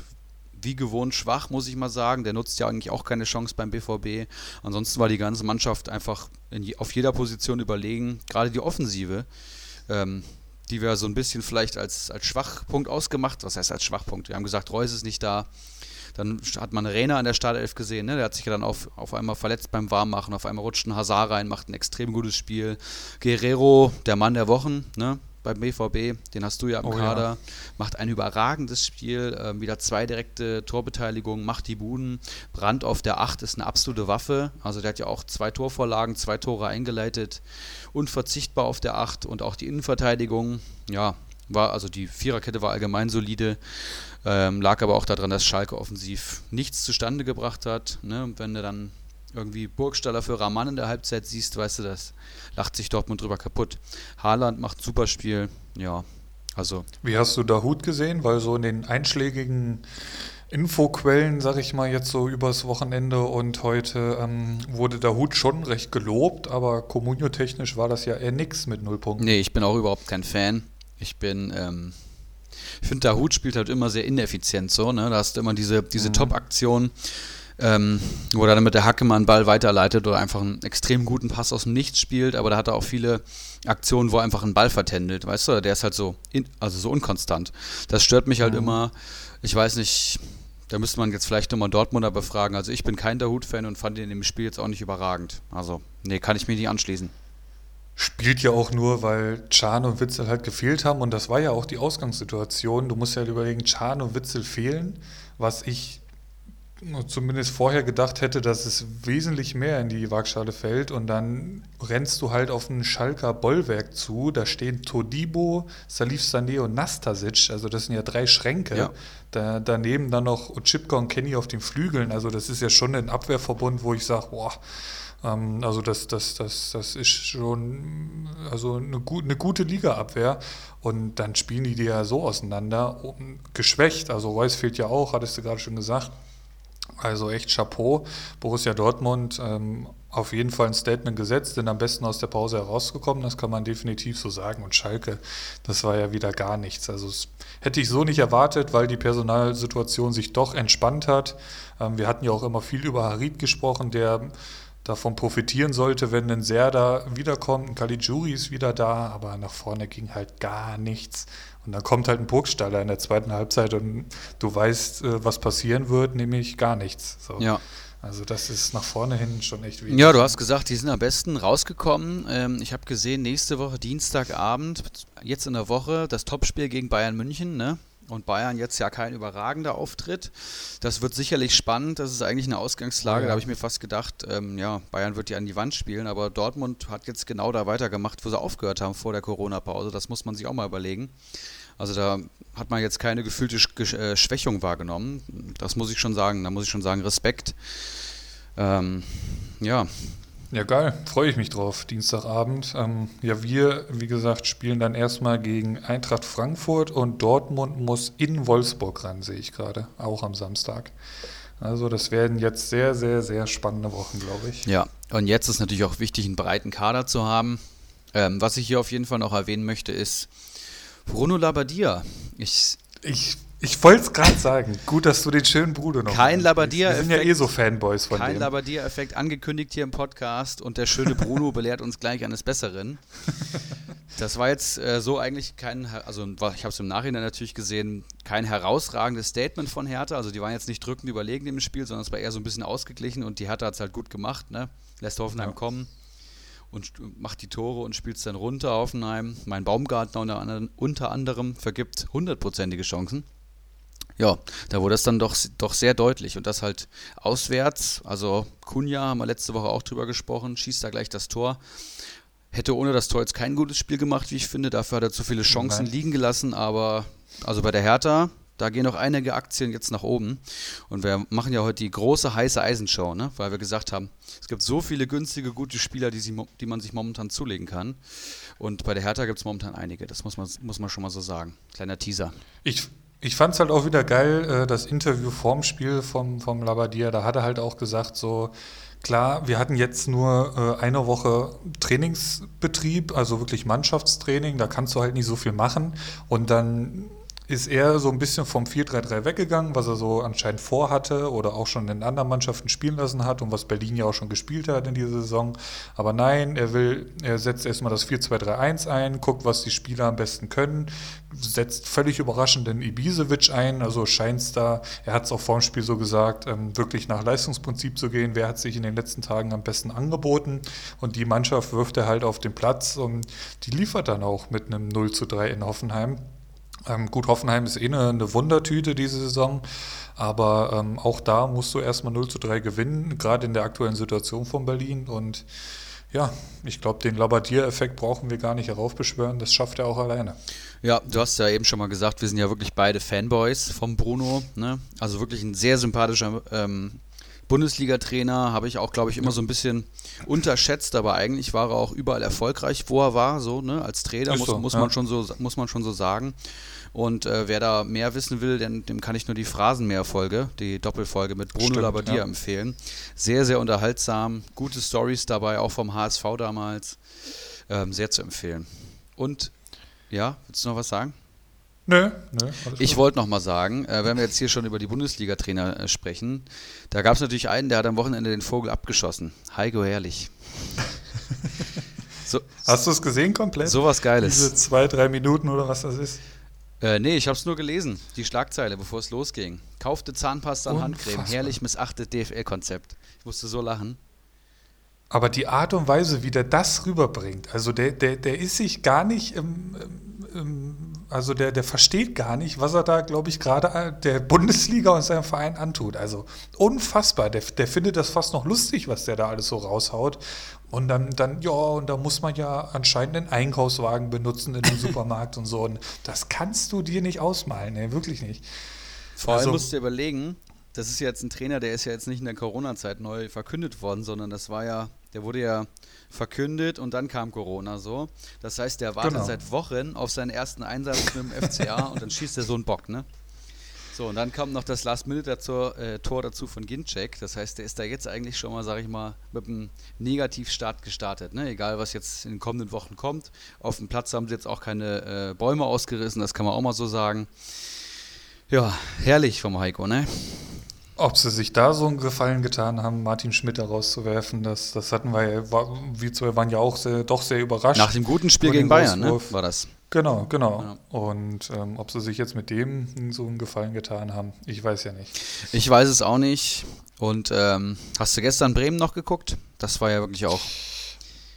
C: wie gewohnt schwach, muss ich mal sagen. Der nutzt ja eigentlich auch keine Chance beim BVB. Ansonsten war die ganze Mannschaft einfach je, auf jeder Position überlegen. Gerade die Offensive, ähm, die wir so ein bisschen vielleicht als, als Schwachpunkt ausgemacht. Was heißt als Schwachpunkt? Wir haben gesagt, Reus ist nicht da. Dann hat man Rainer an der Startelf gesehen, ne? der hat sich ja dann auf, auf einmal verletzt beim Warmmachen, auf einmal rutscht ein Hazard rein, macht ein extrem gutes Spiel. Guerrero, der Mann der Wochen, ne? beim BVB, den hast du ja im oh, Kader, ja. macht ein überragendes Spiel, äh, wieder zwei direkte Torbeteiligungen, macht die Buden. Brand auf der 8 ist eine absolute Waffe, also der hat ja auch zwei Torvorlagen, zwei Tore eingeleitet, unverzichtbar auf der 8 und auch die Innenverteidigung, ja, war, also die Viererkette war allgemein solide. Ähm, lag aber auch daran, dass Schalke offensiv nichts zustande gebracht hat. Ne? Wenn du dann irgendwie Burgstaller für Raman in der Halbzeit siehst, weißt du, das lacht sich Dortmund drüber kaputt. Haaland macht ein super Spiel. Ja, Also.
A: Wie hast du da Hut gesehen? Weil so in den einschlägigen Infoquellen, sag ich mal, jetzt so übers Wochenende und heute ähm, wurde der Hut schon recht gelobt, aber Comunio-technisch war das ja eher nix mit null Punkten.
C: Nee, ich bin auch überhaupt kein Fan. Ich bin, ähm, ich finde, der Hut spielt halt immer sehr ineffizient so, ne? Da hast du immer diese, diese mhm. Top-Aktion, ähm, wo er dann mit der Hacke mal einen Ball weiterleitet oder einfach einen extrem guten Pass aus dem Nichts spielt, aber da hat er auch viele Aktionen, wo er einfach einen Ball vertändelt, weißt du? Der ist halt so, in, also so unkonstant. Das stört mich halt mhm. immer. Ich weiß nicht, da müsste man jetzt vielleicht nochmal Dortmunder befragen. Also ich bin kein Dahut-Fan und fand ihn im Spiel jetzt auch nicht überragend. Also, nee, kann ich mir nicht anschließen.
A: Spielt ja auch nur, weil Chan und Witzel halt gefehlt haben und das war ja auch die Ausgangssituation. Du musst ja halt überlegen, Chan und Witzel fehlen, was ich zumindest vorher gedacht hätte, dass es wesentlich mehr in die Waagschale fällt und dann rennst du halt auf ein Schalker Bollwerk zu, da stehen Todibo, Salif Sané und Nastasic, also das sind ja drei Schränke. Ja. Da, daneben dann noch Chipka und Kenny auf den Flügeln, also das ist ja schon ein Abwehrverbund, wo ich sage, boah, ähm, also das, das, das, das ist schon also eine, eine gute Liga-Abwehr. Und dann spielen die die ja so auseinander, geschwächt. Also Reus fehlt ja auch, hattest du gerade schon gesagt. Also echt Chapeau. Borussia Dortmund ähm, auf jeden Fall ein Statement gesetzt, denn am besten aus der Pause herausgekommen, das kann man definitiv so sagen. Und Schalke, das war ja wieder gar nichts. Also das hätte ich so nicht erwartet, weil die Personalsituation sich doch entspannt hat. Ähm, wir hatten ja auch immer viel über Harid gesprochen, der davon profitieren sollte, wenn ein Serda wiederkommt. Ein Caligiuri ist wieder da, aber nach vorne ging halt gar nichts. Und dann kommt halt ein Burgstaller in der zweiten Halbzeit und du weißt, äh, was passieren wird, nämlich gar nichts. So.
C: Ja.
A: Also das ist nach vorne hin schon echt wichtig.
C: Ja, du hast gesagt, die sind am besten rausgekommen. Ähm, ich habe gesehen, nächste Woche, Dienstagabend, jetzt in der Woche, das Topspiel gegen Bayern München, ne? Und Bayern jetzt ja kein überragender Auftritt. Das wird sicherlich spannend. Das ist eigentlich eine Ausgangslage. Ja. Da habe ich mir fast gedacht, ähm, ja, Bayern wird ja an die Wand spielen. Aber Dortmund hat jetzt genau da weitergemacht, wo sie aufgehört haben vor der Corona-Pause. Das muss man sich auch mal überlegen. Also da hat man jetzt keine gefühlte äh, Schwächung wahrgenommen. Das muss ich schon sagen. Da muss ich schon sagen, Respekt. Ähm, ja,
A: ja, geil. Freue ich mich drauf. Dienstagabend. Ähm, ja, wir, wie gesagt, spielen dann erstmal gegen Eintracht Frankfurt und Dortmund muss in Wolfsburg ran, sehe ich gerade. Auch am Samstag. Also, das werden jetzt sehr, sehr, sehr spannende Wochen, glaube ich.
C: Ja, und jetzt ist natürlich auch wichtig, einen breiten Kader zu haben. Ähm, was ich hier auf jeden Fall noch erwähnen möchte, ist Bruno Labbadia.
A: Ich, ich ich wollte es gerade sagen. Gut, dass du den schönen Bruder noch
C: Kein Labbadia-Effekt.
A: Wir sind ja eh so Fanboys von
C: Kein Labbadia-Effekt angekündigt hier im Podcast und der schöne Bruno belehrt uns gleich eines Besseren. Das war jetzt äh, so eigentlich kein, also ich habe es im Nachhinein natürlich gesehen, kein herausragendes Statement von Hertha. Also die waren jetzt nicht drückend überlegen im Spiel, sondern es war eher so ein bisschen ausgeglichen und die Hertha hat es halt gut gemacht, ne? Lässt Hoffenheim ja. kommen und macht die Tore und spielt es dann runter. Hoffenheim, mein Baumgartner unter anderem vergibt hundertprozentige Chancen ja, da wurde es dann doch, doch sehr deutlich und das halt auswärts. Also Kunja haben wir letzte Woche auch drüber gesprochen, schießt da gleich das Tor. Hätte ohne das Tor jetzt kein gutes Spiel gemacht, wie ich finde. Dafür hat er zu viele Chancen Nein. liegen gelassen, aber also bei der Hertha, da gehen noch einige Aktien jetzt nach oben. Und wir machen ja heute die große heiße Eisenshow, ne? weil wir gesagt haben, es gibt so viele günstige, gute Spieler, die, sie, die man sich momentan zulegen kann. Und bei der Hertha gibt es momentan einige, das muss man, muss man schon mal so sagen. Kleiner Teaser.
A: Ich, ich fand es halt auch wieder geil, äh, das Interview vorm Spiel vom, vom Labadia. Da hat er halt auch gesagt, so, klar, wir hatten jetzt nur äh, eine Woche Trainingsbetrieb, also wirklich Mannschaftstraining, da kannst du halt nicht so viel machen. Und dann ist er so ein bisschen vom 4-3-3 weggegangen, was er so anscheinend vorhatte oder auch schon in anderen Mannschaften spielen lassen hat und was Berlin ja auch schon gespielt hat in dieser Saison. Aber nein, er will, er setzt erstmal das 4-2-3-1 ein, guckt, was die Spieler am besten können, setzt völlig überraschend den Ibisevic ein, also scheint es da, er hat es auch vorm Spiel so gesagt, ähm, wirklich nach Leistungsprinzip zu gehen, wer hat sich in den letzten Tagen am besten angeboten und die Mannschaft wirft er halt auf den Platz und die liefert dann auch mit einem 0 zu 3 in Hoffenheim. Ähm, gut, Hoffenheim ist eh eine, eine Wundertüte diese Saison, aber ähm, auch da musst du erstmal 0 zu 3 gewinnen, gerade in der aktuellen Situation von Berlin. Und ja, ich glaube, den Labadier-Effekt brauchen wir gar nicht heraufbeschwören, das schafft er auch alleine.
C: Ja, du hast ja eben schon mal gesagt, wir sind ja wirklich beide Fanboys vom Bruno. Ne? Also wirklich ein sehr sympathischer ähm, Bundesliga-Trainer habe ich auch, glaube ich, immer so ein bisschen unterschätzt, aber eigentlich war er auch überall erfolgreich, wo er war, so, ne, als Trainer, muss, so, muss, ja. man schon so, muss man schon so sagen. Und äh, wer da mehr wissen will, dem, dem kann ich nur die Phrasenmeer-Folge, die Doppelfolge mit Bruno Stimmt, Labbadia ja. empfehlen. Sehr, sehr unterhaltsam, gute Stories dabei, auch vom HSV damals. Ähm, sehr zu empfehlen. Und, ja, willst du noch was sagen?
A: Nö, nö.
C: Ich wollte noch mal sagen, äh, wenn wir jetzt hier schon über die Bundesliga-Trainer äh, sprechen, da gab es natürlich einen, der hat am Wochenende den Vogel abgeschossen. Heiko Herrlich.
A: so, Hast du es gesehen komplett?
C: Sowas Geiles.
A: Diese zwei, drei Minuten oder was das ist?
C: Äh, nee, ich habe es nur gelesen, die Schlagzeile, bevor es losging. Kaufte Zahnpasta und Handcreme, herrlich missachtet DFL-Konzept. Ich musste so lachen.
A: Aber die Art und Weise, wie der das rüberbringt, also der, der, der ist sich gar nicht im, im also der, der versteht gar nicht, was er da, glaube ich, gerade äh, der Bundesliga und seinem Verein antut. Also unfassbar. Der, der findet das fast noch lustig, was der da alles so raushaut. Und dann, dann, ja, und da muss man ja anscheinend einen Einkaufswagen benutzen in dem Supermarkt und so. Und das kannst du dir nicht ausmalen, ne? wirklich nicht.
C: Vor allem also, musst du dir überlegen, das ist jetzt ein Trainer, der ist ja jetzt nicht in der Corona-Zeit neu verkündet worden, sondern das war ja, der wurde ja verkündet und dann kam Corona so. Das heißt, der wartet genau. seit Wochen auf seinen ersten Einsatz mit dem FCA und dann schießt er so einen Bock, ne? So, und dann kommt noch das Last-Minute-Tor äh, dazu von Ginczek. Das heißt, der ist da jetzt eigentlich schon mal, sag ich mal, mit einem Negativstart gestartet. Ne? Egal, was jetzt in den kommenden Wochen kommt. Auf dem Platz haben sie jetzt auch keine äh, Bäume ausgerissen, das kann man auch mal so sagen. Ja, herrlich vom Heiko, ne?
A: Ob sie sich da so einen Gefallen getan haben, Martin Schmidt da rauszuwerfen, das, das hatten wir ja, war, wir zwei waren ja auch sehr, doch sehr überrascht.
C: Nach dem guten Spiel gegen Bayern, ne? war das.
A: Genau, genau. Ja. Und ähm, ob sie sich jetzt mit dem so einen Gefallen getan haben, ich weiß ja nicht.
C: Ich weiß es auch nicht. Und ähm, hast du gestern Bremen noch geguckt? Das war ja wirklich auch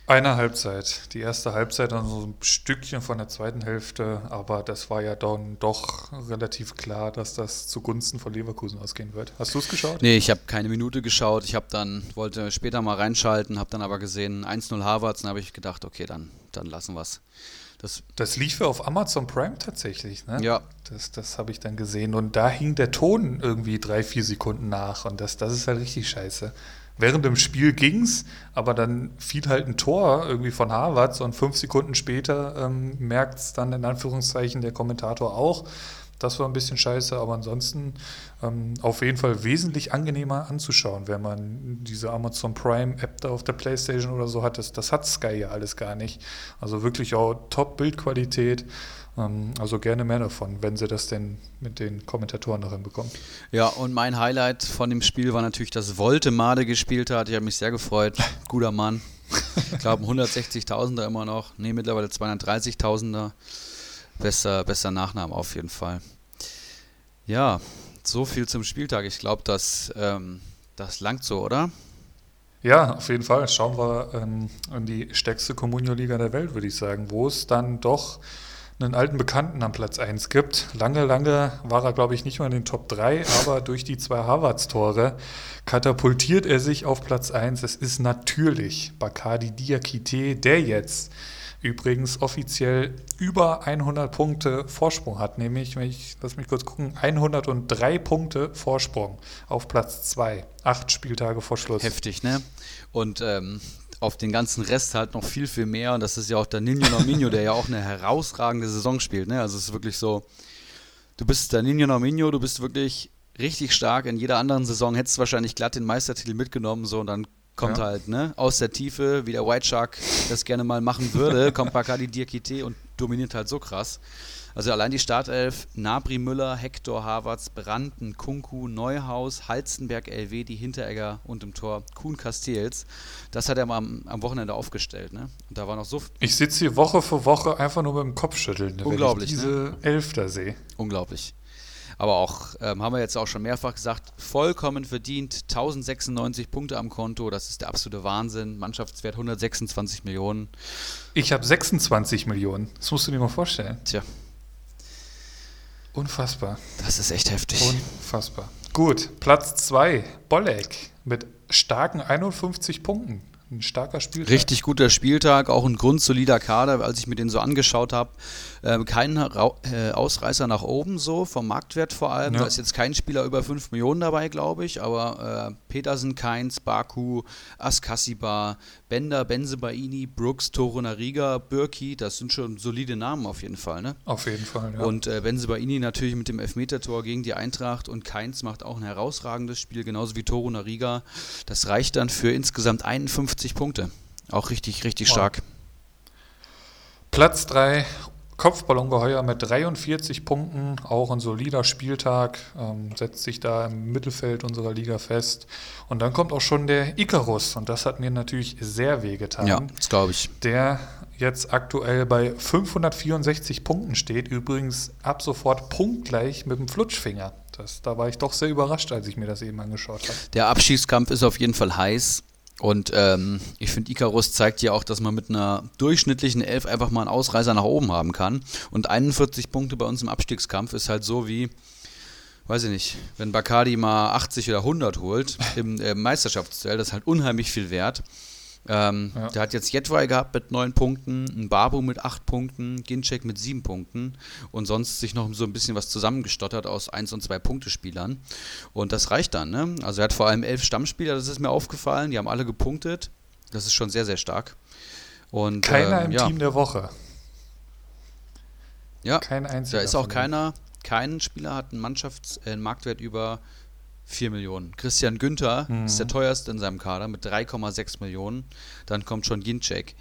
A: eine Halbzeit. Die erste Halbzeit dann so ein Stückchen von der zweiten Hälfte, aber das war ja dann doch relativ klar, dass das zugunsten von Leverkusen ausgehen wird. Hast du es geschaut?
C: Nee, ich habe keine Minute geschaut. Ich habe dann, wollte später mal reinschalten, habe dann aber gesehen 1-0 Harvards, dann habe ich gedacht, okay, dann, dann lassen wir es.
A: Das, das lief ja auf Amazon Prime tatsächlich, ne?
C: Ja.
A: Das, das habe ich dann gesehen. Und da hing der Ton irgendwie drei, vier Sekunden nach. Und das, das ist halt richtig scheiße während dem Spiel ging's, aber dann fiel halt ein Tor irgendwie von Harvards und fünf Sekunden später ähm, merkt es dann in Anführungszeichen der Kommentator auch. Das war ein bisschen scheiße, aber ansonsten ähm, auf jeden Fall wesentlich angenehmer anzuschauen, wenn man diese Amazon Prime App da auf der Playstation oder so hat. Das, das hat Sky ja alles gar nicht. Also wirklich auch Top-Bildqualität. Ähm, also gerne mehr davon, wenn sie das denn mit den Kommentatoren noch hinbekommen.
C: Ja, und mein Highlight von dem Spiel war natürlich, dass Wolte Made gespielt hat. Ich habe mich sehr gefreut. Guter Mann. Ich glaube, 160.000er immer noch. Ne, mittlerweile 230.000er. Besser, besser Nachname auf jeden Fall. Ja, so viel zum Spieltag. Ich glaube, das, ähm, das langt so, oder?
A: Ja, auf jeden Fall. Schauen wir ähm, in die stärkste Communio-Liga der Welt, würde ich sagen, wo es dann doch einen alten Bekannten am Platz 1 gibt. Lange, lange war er, glaube ich, nicht mal in den Top 3, aber durch die zwei Harvards-Tore katapultiert er sich auf Platz 1. Es ist natürlich Bacardi Diakite, der jetzt übrigens offiziell über 100 Punkte Vorsprung hat, nämlich, wenn ich, lass mich kurz gucken, 103 Punkte Vorsprung auf Platz 2. Acht Spieltage vor Schluss.
C: Heftig, ne? Und ähm, auf den ganzen Rest halt noch viel, viel mehr. Und das ist ja auch der Nino Nominio, der ja auch eine herausragende Saison spielt. Ne? Also es ist wirklich so, du bist der Nino Nominio, du bist wirklich richtig stark. In jeder anderen Saison hättest du wahrscheinlich glatt den Meistertitel mitgenommen, so und dann kommt ja. halt, ne, aus der Tiefe, wie der White Shark das gerne mal machen würde, kommt Bacardi Diakite und dominiert halt so krass. Also allein die Startelf, Nabri Müller, Hector Havertz, Branden, Kunku, Neuhaus, Halzenberg, LW, die Hinteregger und im Tor Kuhn Castells. Das hat er mal am, am, Wochenende aufgestellt, ne? Und da war noch so.
A: Ich sitze hier Woche für Woche einfach nur mit dem Kopf schütteln,
C: Unglaublich,
A: wenn ich diese
C: ne?
A: Elf da sehe.
C: Unglaublich. Aber auch, ähm, haben wir jetzt auch schon mehrfach gesagt, vollkommen verdient, 1096 Punkte am Konto, das ist der absolute Wahnsinn. Mannschaftswert 126 Millionen.
A: Ich habe 26 Millionen, das musst du dir mal vorstellen.
C: Tja,
A: Unfassbar.
C: Das ist echt heftig.
A: Unfassbar. Gut, Platz 2, Bolek mit starken 51 Punkten. ein starker Spieltag.
C: Richtig guter Spieltag, auch ein grundsolider Kader, als ich mir den so angeschaut habe. Ähm, kein Ra äh, Ausreißer nach oben so, vom Marktwert vor allem. Ja. Da ist jetzt kein Spieler über 5 Millionen dabei, glaube ich, aber äh, Petersen, Keins, Baku, Askasiba, Bender, Benzebaini, Brooks, Toro Nariga, Birki, das sind schon solide Namen auf jeden Fall, ne?
A: Auf jeden Fall, ja.
C: Und äh, Benzebaini natürlich mit dem Elfmetertor gegen die Eintracht und Keins macht auch ein herausragendes Spiel, genauso wie Toro Nariga. Das reicht dann für insgesamt 51 Punkte. Auch richtig, richtig wow. stark.
A: Platz 3 Kopfballongeheuer mit 43 Punkten, auch ein solider Spieltag, ähm, setzt sich da im Mittelfeld unserer Liga fest. Und dann kommt auch schon der Icarus und das hat mir natürlich sehr wehgetan.
C: Ja, das glaube ich.
A: Der jetzt aktuell bei 564 Punkten steht, übrigens ab sofort punktgleich mit dem Flutschfinger. Das, da war ich doch sehr überrascht, als ich mir das eben angeschaut habe.
C: Der Abschießkampf ist auf jeden Fall heiß. Und ähm, ich finde, Icarus zeigt ja auch, dass man mit einer durchschnittlichen Elf einfach mal einen Ausreißer nach oben haben kann. Und 41 Punkte bei uns im Abstiegskampf ist halt so wie, weiß ich nicht, wenn Bacardi mal 80 oder 100 holt im äh, Meisterschaftsduell, das ist halt unheimlich viel wert. Ähm, ja. Der hat jetzt Jetwai gehabt mit neun Punkten, ein Babu mit acht Punkten, Ginchek mit sieben Punkten und sonst sich noch so ein bisschen was zusammengestottert aus eins und zwei Punktespielern. Und das reicht dann, ne? Also er hat vor allem elf Stammspieler, das ist mir aufgefallen, die haben alle gepunktet. Das ist schon sehr, sehr stark. Und,
A: keiner ähm, im
C: ja.
A: Team der Woche.
C: Ja, kein einziger. Da ist auch keiner, kein Spieler hat einen Mannschafts-, äh, einen Marktwert über 4 Millionen. Christian Günther mhm. ist der teuerste in seinem Kader mit 3,6 Millionen. Dann kommt schon Ginczek.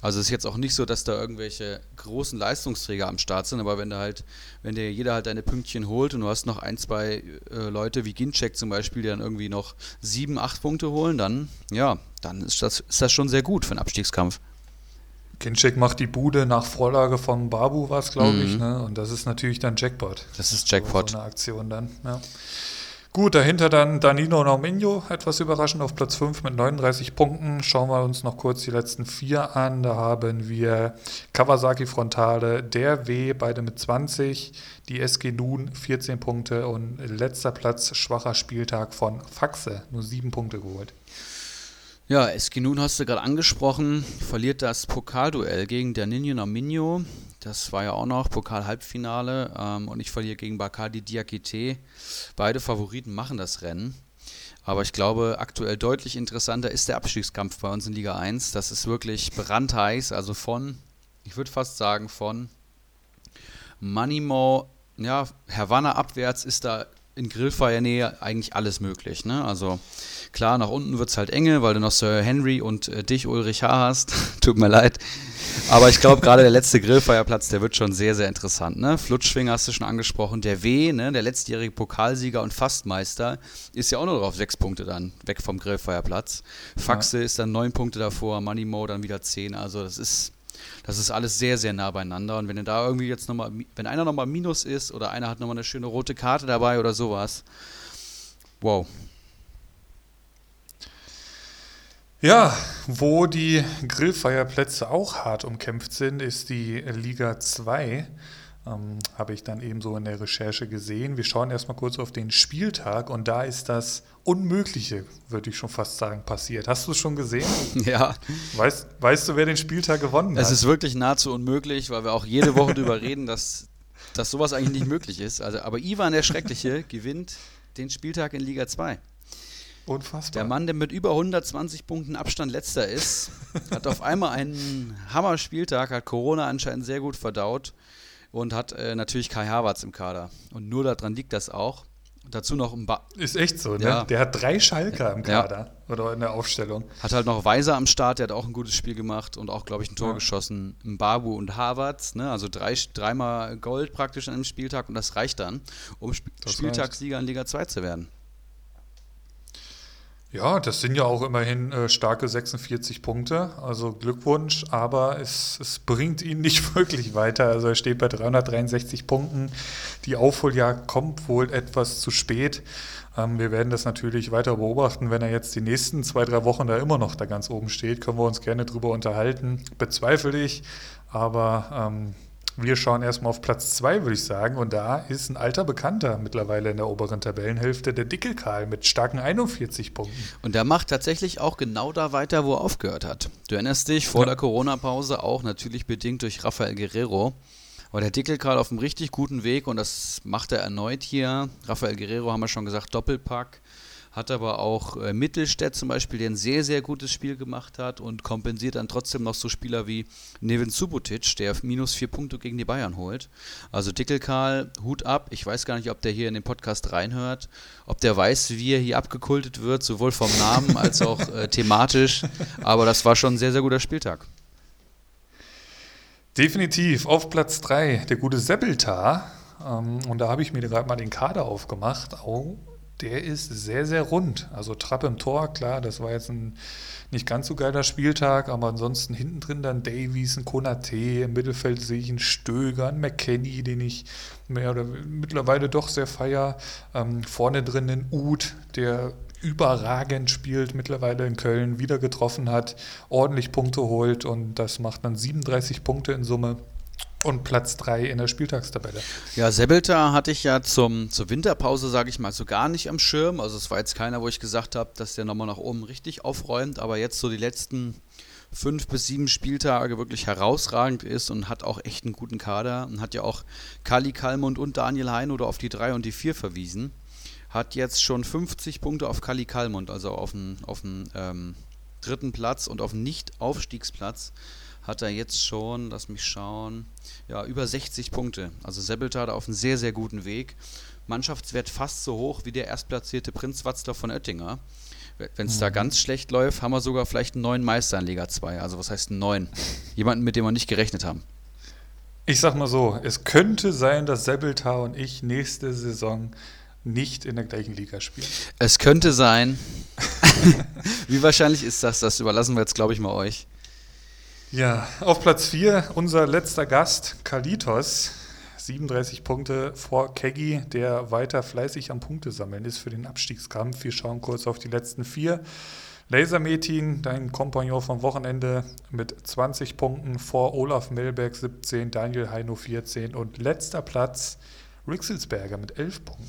C: Also es ist jetzt auch nicht so, dass da irgendwelche großen Leistungsträger am Start sind, aber wenn du halt, wenn dir jeder halt deine Pünktchen holt und du hast noch ein, zwei äh, Leute wie Ginczek zum Beispiel, die dann irgendwie noch sieben, acht Punkte holen, dann ja, dann ist das, ist das schon sehr gut für einen Abstiegskampf.
A: Ginczek macht die Bude nach Vorlage von Babu, war es, glaube mhm. ich, ne? Und das ist natürlich dann Jackpot.
C: Das ist Jackpot.
A: So, so eine Aktion dann, ja. Gut, dahinter dann Danilo Norminho, etwas überraschend auf Platz 5 mit 39 Punkten. Schauen wir uns noch kurz die letzten vier an. Da haben wir Kawasaki Frontale, der W, beide mit 20, die SG Nun 14 Punkte und letzter Platz schwacher Spieltag von Faxe, nur 7 Punkte geholt.
C: Ja, Eskinun hast du gerade angesprochen, verliert das Pokalduell gegen der Ninho Naminho. Das war ja auch noch Pokal-Halbfinale ähm, und ich verliere gegen Bacardi Diakite. Beide Favoriten machen das Rennen. Aber ich glaube, aktuell deutlich interessanter ist der Abstiegskampf bei uns in Liga 1. Das ist wirklich brandheiß. Also von, ich würde fast sagen, von Manimo, ja, Havanna abwärts ist da in Grillfeiernähe eigentlich alles möglich. Ne? Also klar, nach unten wird es halt enge, weil du noch Sir Henry und äh, dich, Ulrich H. hast. Tut mir leid. Aber ich glaube, gerade der letzte Grillfeierplatz, der wird schon sehr, sehr interessant. Ne? Flutschfinger hast du schon angesprochen. Der W, ne? der letztjährige Pokalsieger und Fastmeister, ist ja auch nur noch auf sechs Punkte dann weg vom Grillfeierplatz. Faxe ja. ist dann neun Punkte davor, Money Mo dann wieder zehn. Also das ist das ist alles sehr, sehr nah beieinander. Und wenn da irgendwie jetzt nochmal, wenn einer nochmal Minus ist oder einer hat nochmal eine schöne rote Karte dabei oder sowas, wow.
A: Ja, wo die Grillfeierplätze auch hart umkämpft sind, ist die Liga 2. Ähm, Habe ich dann eben so in der Recherche gesehen. Wir schauen erstmal kurz auf den Spieltag und da ist das Unmögliche, würde ich schon fast sagen, passiert. Hast du es schon gesehen?
C: Ja.
A: Weißt, weißt du, wer den Spieltag gewonnen hat?
C: Es ist wirklich nahezu unmöglich, weil wir auch jede Woche darüber reden, dass, dass sowas eigentlich nicht möglich ist. Also, aber Ivan der Schreckliche gewinnt den Spieltag in Liga 2.
A: Unfassbar.
C: Der Mann, der mit über 120 Punkten Abstand letzter ist, hat auf einmal einen Hammer-Spieltag, hat Corona anscheinend sehr gut verdaut und hat äh, natürlich Kai Havertz im Kader. Und nur daran liegt das auch. dazu noch ein ba
A: Ist echt so, ne? Ja. Der hat drei Schalker im Kader ja. oder in der Aufstellung.
C: Hat halt noch Weiser am Start, der hat auch ein gutes Spiel gemacht und auch, glaube ich, ein Tor ja. geschossen. Babu und Havertz, ne? Also drei, dreimal Gold praktisch an einem Spieltag und das reicht dann, um Sp das Spieltagssieger in Liga 2 zu werden.
A: Ja, das sind ja auch immerhin äh, starke 46 Punkte. Also Glückwunsch, aber es, es bringt ihn nicht wirklich weiter. Also er steht bei 363 Punkten. Die Aufholjagd kommt wohl etwas zu spät. Ähm, wir werden das natürlich weiter beobachten. Wenn er jetzt die nächsten zwei, drei Wochen da immer noch da ganz oben steht, können wir uns gerne drüber unterhalten. Bezweifle ich, aber ähm, Wir schauen erstmal auf Platz 2, würde ich sagen. Und da ist ein alter Bekannter mittlerweile in der oberen Tabellenhälfte, der Dickelkarl mit starken 41 Punkten.
C: Und der macht tatsächlich auch genau da weiter, wo er aufgehört hat. Du erinnerst dich, vor ja. der Corona-Pause auch natürlich bedingt durch Rafael Guerrero. War der Dickelkarl auf einem richtig guten Weg und das macht er erneut hier. Rafael Guerrero haben wir schon gesagt, Doppelpack hat aber auch äh, Mittelstädt zum Beispiel, der ein sehr, sehr gutes Spiel gemacht hat und kompensiert dann trotzdem noch so Spieler wie Nevin Subotic, der minus vier Punkte gegen die Bayern holt. Also Dickelkarl, Hut ab. Ich weiß gar nicht, ob der hier in den Podcast reinhört, ob der weiß, wie er hier abgekultet wird, sowohl vom Namen als auch äh, thematisch. Aber das war schon ein sehr, sehr guter Spieltag.
A: Definitiv. Auf Platz 3 der gute Seppeltar. Ähm, und da habe ich mir gerade mal den Kader aufgemacht. Oh, der ist sehr, sehr rund. Also Trapp im Tor, klar, das war jetzt ein nicht ganz so geiler Spieltag, aber ansonsten hinten drin dann Davies, ein Konate, im Mittelfeld sehe ich einen Stöger, einen McKenny, den ich mehr oder mittlerweile doch sehr feier. Ähm, vorne drin einen Uth, der überragend spielt, mittlerweile in Köln wieder getroffen hat, ordentlich Punkte holt und das macht dann 37 Punkte in Summe. Und Platz 3 in der Spieltagstabelle.
C: Ja, Sebelter hatte ich ja zum, zur Winterpause, sage ich mal, so gar nicht am Schirm. Also es war jetzt keiner, wo ich gesagt habe, dass der nochmal nach oben richtig aufräumt. Aber jetzt so die letzten fünf bis sieben Spieltage wirklich herausragend ist und hat auch echt einen guten Kader. Und hat ja auch Kali Kalmund und Daniel Hein oder auf die 3 und die 4 verwiesen. Hat jetzt schon 50 Punkte auf Kali Kalmund, also auf dem auf ähm, dritten Platz und auf dem Nicht-Aufstiegsplatz hat er jetzt schon, lass mich schauen, ja, über 60 Punkte. Also Sebeltar auf einem sehr, sehr guten Weg. Mannschaftswert fast so hoch wie der erstplatzierte Prinz Watzler von Oettinger. Wenn es mhm. da ganz schlecht läuft, haben wir sogar vielleicht einen neuen Meister in Liga 2. Also was heißt einen neuen? Jemanden, mit dem wir nicht gerechnet haben.
A: Ich sag mal so, es könnte sein, dass Sebeltar und ich nächste Saison nicht in der gleichen Liga spielen.
C: Es könnte sein. Wie wahrscheinlich ist das? Das überlassen wir jetzt, glaube ich, mal euch.
A: Ja, auf Platz 4 unser letzter Gast, Kalitos. 37 Punkte vor Keggy, der weiter fleißig am Punkte sammeln ist für den Abstiegskampf. Wir schauen kurz auf die letzten vier. Lasermetin, dein Kompagnon vom Wochenende mit 20 Punkten vor Olaf Melberg 17, Daniel Heino 14 und letzter Platz Rixelsberger mit 11 Punkten.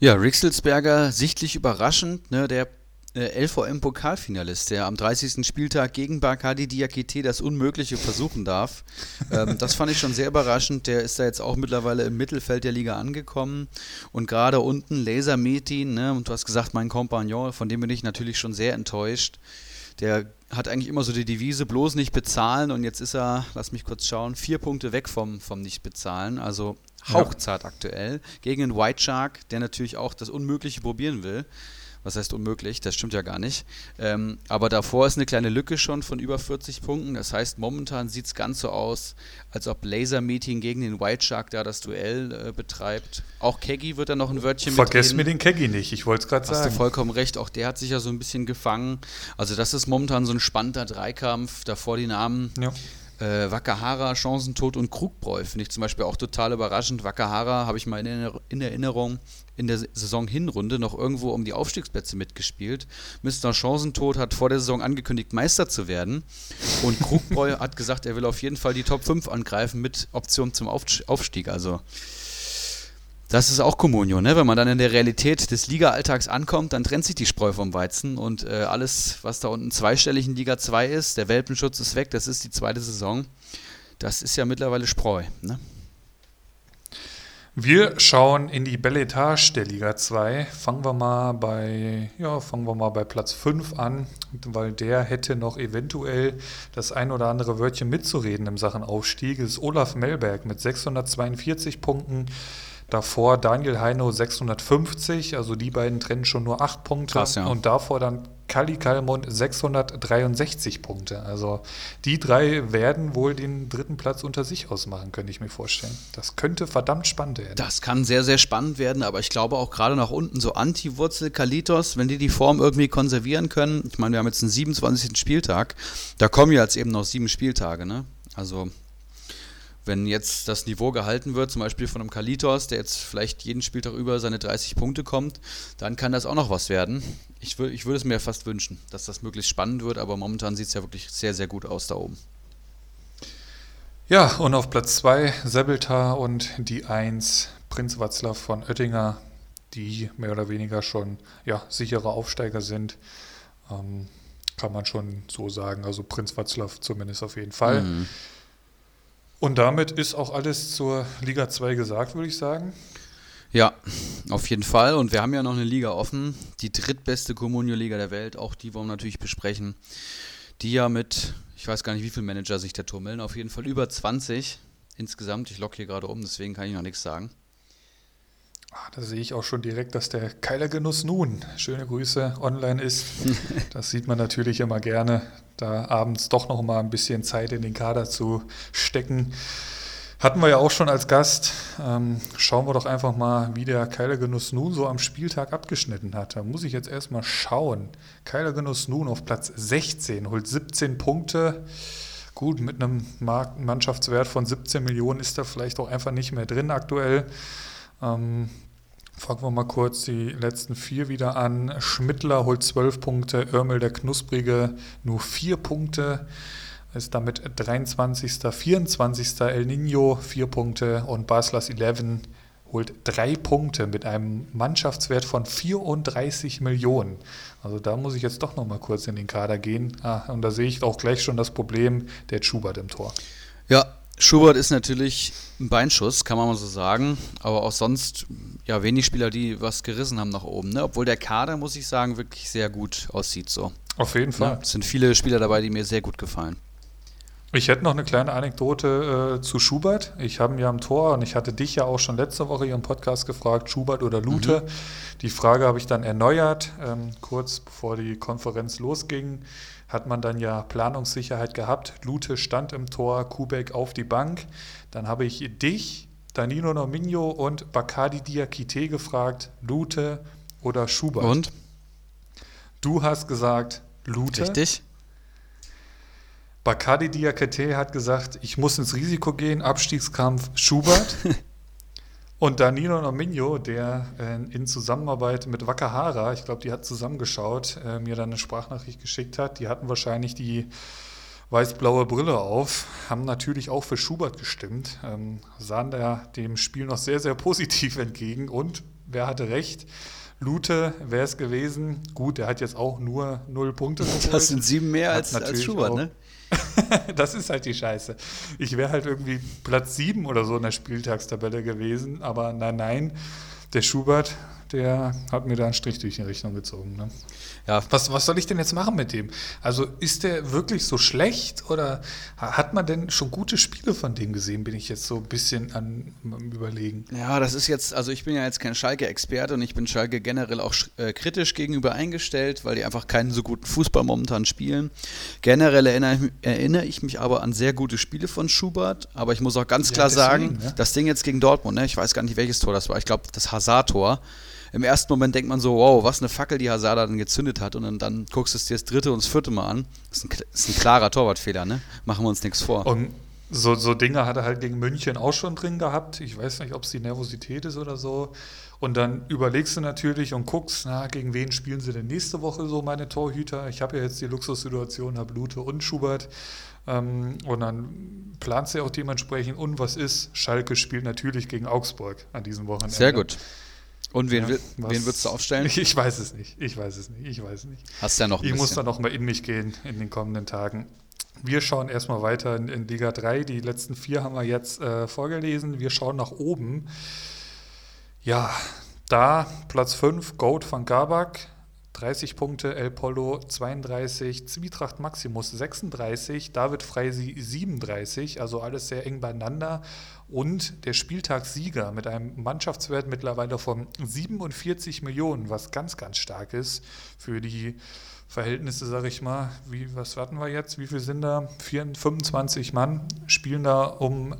C: Ja, Rixelsberger sichtlich überraschend. Ne? Der LVM-Pokalfinalist, der am 30. Spieltag gegen Bakadi Diakite das Unmögliche versuchen darf. ähm, das fand ich schon sehr überraschend. Der ist da jetzt auch mittlerweile im Mittelfeld der Liga angekommen. Und gerade unten Laser Metin, ne, und du hast gesagt, mein Kompagnon, von dem bin ich natürlich schon sehr enttäuscht. Der hat eigentlich immer so die Devise, bloß nicht bezahlen. Und jetzt ist er, lass mich kurz schauen, vier Punkte weg vom, vom Nicht-Bezahlen. Also hauchzart ja. aktuell. Gegen einen White Shark, der natürlich auch das Unmögliche probieren will was heißt unmöglich, das stimmt ja gar nicht. Ähm, aber davor ist eine kleine Lücke schon von über 40 Punkten. Das heißt, momentan sieht es ganz so aus, als ob Laser Meeting gegen den White Shark da das Duell äh, betreibt. Auch Keggy wird da noch ein Wörtchen
A: Vergesst mir den Keggy nicht, ich wollte es gerade sagen.
C: Hast du vollkommen recht, auch der hat sich ja so ein bisschen gefangen. Also das ist momentan so ein spannender Dreikampf. Davor die Namen. Ja. Äh, Wakahara, Chancentod und Krugbräu finde ich zum Beispiel auch total überraschend. Wakahara habe ich mal in, Erinnerung in der Saison Hinrunde noch irgendwo um die Aufstiegsplätze mitgespielt. Mr. Chancentod hat vor der Saison angekündigt, Meister zu werden. Und Krugbräu hat gesagt, er will auf jeden Fall die Top 5 angreifen mit Option zum Aufstieg. Also das ist auch Kommunion, ne? Wenn man dann in der Realität des Liga-Alltags ankommt, dann trennt sich die Spreu vom Weizen und äh, alles, was da unten zweistellig in Liga 2 ist, der Welpenschutz ist weg, das ist die zweite Saison. Das ist ja mittlerweile Spreu, ne?
A: Wir schauen in die Belletage der Liga 2. Fangen wir mal bei, ja, fangen wir mal bei Platz 5 an, weil der hätte noch eventuell das ein oder andere Wörtchen mitzureden im Sachen Aufstieg. Das ist Olaf Melberg mit 642 Punkten. Davor Daniel Heino 650, also die beiden trennen schon nur 8 Punkte. Krass, ja. Und davor dann Kali Kalmund 663 Punkte. Also die drei werden wohl den dritten Platz unter sich ausmachen, könnte ich mir vorstellen. Das könnte verdammt spannend werden.
C: Das kann sehr, sehr spannend werden, aber ich glaube auch gerade nach unten so Anti-Wurzel, Kalitos, wenn die die Form irgendwie konservieren können. Ich meine, wir haben jetzt einen 27. Spieltag. Da kommen ja jetzt eben noch sieben Spieltage, ne? Also wenn jetzt das Niveau gehalten wird, zum Beispiel von einem Kalitos, der jetzt vielleicht jeden Spieltag über seine 30 Punkte kommt, dann kann das auch noch was werden. Ich, ich würde es mir fast wünschen, dass das möglichst spannend wird, aber momentan sieht es ja wirklich sehr, sehr gut aus da oben.
A: Ja, und auf Platz 2 Sebeltar und die 1 Prinz Watzlaw von Oettinger, die mehr oder weniger schon ja, sichere Aufsteiger sind. Ähm, kann man schon so sagen. Also Prinz Watzlaw zumindest auf jeden Fall. Mhm. Und damit ist auch alles zur Liga 2 gesagt, würde ich sagen.
C: Ja, auf jeden Fall. Und wir haben ja noch eine Liga offen, die drittbeste Comunio-Liga der Welt. Auch die wollen wir natürlich besprechen. Die ja mit, ich weiß gar nicht, wie viele Manager sich da tummeln, auf jeden Fall über 20 insgesamt. Ich locke hier gerade um, deswegen kann ich noch nichts sagen.
A: Ah, da sehe ich auch schon direkt, dass der Keiler Genuss nun, schöne Grüße, online ist. Das sieht man natürlich immer gerne, da abends doch noch mal ein bisschen Zeit in den Kader zu stecken. Hatten wir ja auch schon als Gast. Ähm, schauen wir doch einfach mal, wie der Keiler Genuss nun so am Spieltag abgeschnitten hat. Da muss ich jetzt erstmal schauen. Keiler Genuss nun auf Platz 16, holt 17 Punkte. Gut, mit einem Mannschaftswert von 17 Millionen ist er vielleicht auch einfach nicht mehr drin aktuell. Ähm, fangen wir mal kurz die letzten vier wieder an. Schmittler holt 12 Punkte, Örmel der Knusprige nur 4 Punkte ist damit 23. 24. El Nino 4 Punkte und Baslas 11 holt 3 Punkte mit einem Mannschaftswert von 34 Millionen. Also da muss ich jetzt doch noch mal kurz in den Kader gehen. Ah, und da sehe ich auch gleich schon das Problem der Schubert im Tor.
C: Ja, Schubert ist natürlich ein Beinschuss, kann man mal so sagen. Aber auch sonst, ja, wenig Spieler, die was gerissen haben nach oben. Ne? Obwohl der Kader, muss ich sagen, wirklich sehr gut aussieht so.
A: Auf jeden Fall.
C: Ja, es sind viele Spieler dabei, die mir sehr gut gefallen.
A: Ich hätte noch eine kleine Anekdote äh, zu Schubert. Ich habe ihn ja am Tor und ich hatte dich ja auch schon letzte Woche hier im Podcast gefragt, Schubert oder Lute. Mhm. Die Frage habe ich dann erneuert, ähm, kurz bevor die Konferenz losging. Hat man dann ja Planungssicherheit gehabt. Lute stand im Tor, Kubek auf die Bank. Dann habe ich dich, Danilo Nominio und Bakadi Diakite gefragt, Lute oder Schubert.
C: Und?
A: Du hast gesagt, Lute.
C: Richtig.
A: Bacardi Diakate hat gesagt, ich muss ins Risiko gehen, Abstiegskampf Schubert. Und Danilo Nominio, der äh, in Zusammenarbeit mit Wakahara, ich glaube, die hat zusammengeschaut, äh, mir dann eine Sprachnachricht geschickt hat. Die hatten wahrscheinlich die weiß-blaue Brille auf, haben natürlich auch für Schubert gestimmt, ähm, sahen da dem Spiel noch sehr, sehr positiv entgegen. Und wer hatte recht? Lute wäre es gewesen. Gut, der hat jetzt auch nur null Punkte
C: geholt. Das sind sieben mehr als, als Schubert, ne?
A: das ist halt die Scheiße. Ich wäre halt irgendwie Platz 7 oder so in der Spieltagstabelle gewesen, aber nein, nein, der Schubert, der hat mir da einen Strich durch die Richtung gezogen. Ne? Ja. Was, was soll ich denn jetzt machen mit dem? Also ist der wirklich so schlecht oder hat man denn schon gute Spiele von dem gesehen? Bin ich jetzt so ein bisschen an, am Überlegen.
C: Ja, das ist jetzt, also ich bin ja jetzt kein Schalke-Experte und ich bin Schalke generell auch äh, kritisch gegenüber eingestellt, weil die einfach keinen so guten Fußball momentan spielen. Generell erinnere, erinnere ich mich aber an sehr gute Spiele von Schubert, aber ich muss auch ganz klar deswegen, sagen, ja. das Ding jetzt gegen Dortmund, ne, ich weiß gar nicht, welches Tor das war, ich glaube das Hazard-Tor, im ersten Moment denkt man so, wow, was eine Fackel die Hazard dann gezündet hat und dann, dann guckst du es dir das dritte und das vierte Mal an. Das ist ein, das ist ein klarer Torwartfehler, ne? Machen wir uns nichts vor.
A: Und so, so Dinge hat er halt gegen München auch schon drin gehabt. Ich weiß nicht, ob es die Nervosität ist oder so. Und dann überlegst du natürlich und guckst, na, gegen wen spielen sie denn nächste Woche so meine Torhüter? Ich habe ja jetzt die Luxussituation, habe Lute und Schubert. Ähm, und dann planst du ja auch dementsprechend. Und was ist? Schalke spielt natürlich gegen Augsburg an diesem Wochenende.
C: Sehr gut. Und wen, ja, wen würdest du aufstellen?
A: Ich weiß es nicht. Ich weiß es nicht. Ich weiß es nicht.
C: Hast ja noch
A: ein Ich bisschen. muss da noch mal in mich gehen in den kommenden Tagen. Wir schauen erstmal weiter in, in, Liga 3. Die letzten vier haben wir jetzt äh, vorgelesen. Wir schauen nach oben. Ja, da Platz 5, Goat van Gabak, 30 Punkte, El Polo 32, Zwietracht Maximus 36, David Freisi 37, also alles sehr eng beieinander. Und der Spieltagssieger mit einem Mannschaftswert mittlerweile von 47 Millionen, was ganz, ganz stark ist für die Verhältnisse, sage ich mal. Wie, was hatten wir jetzt? Wie viel sind da? 24, 25 Mann spielen da um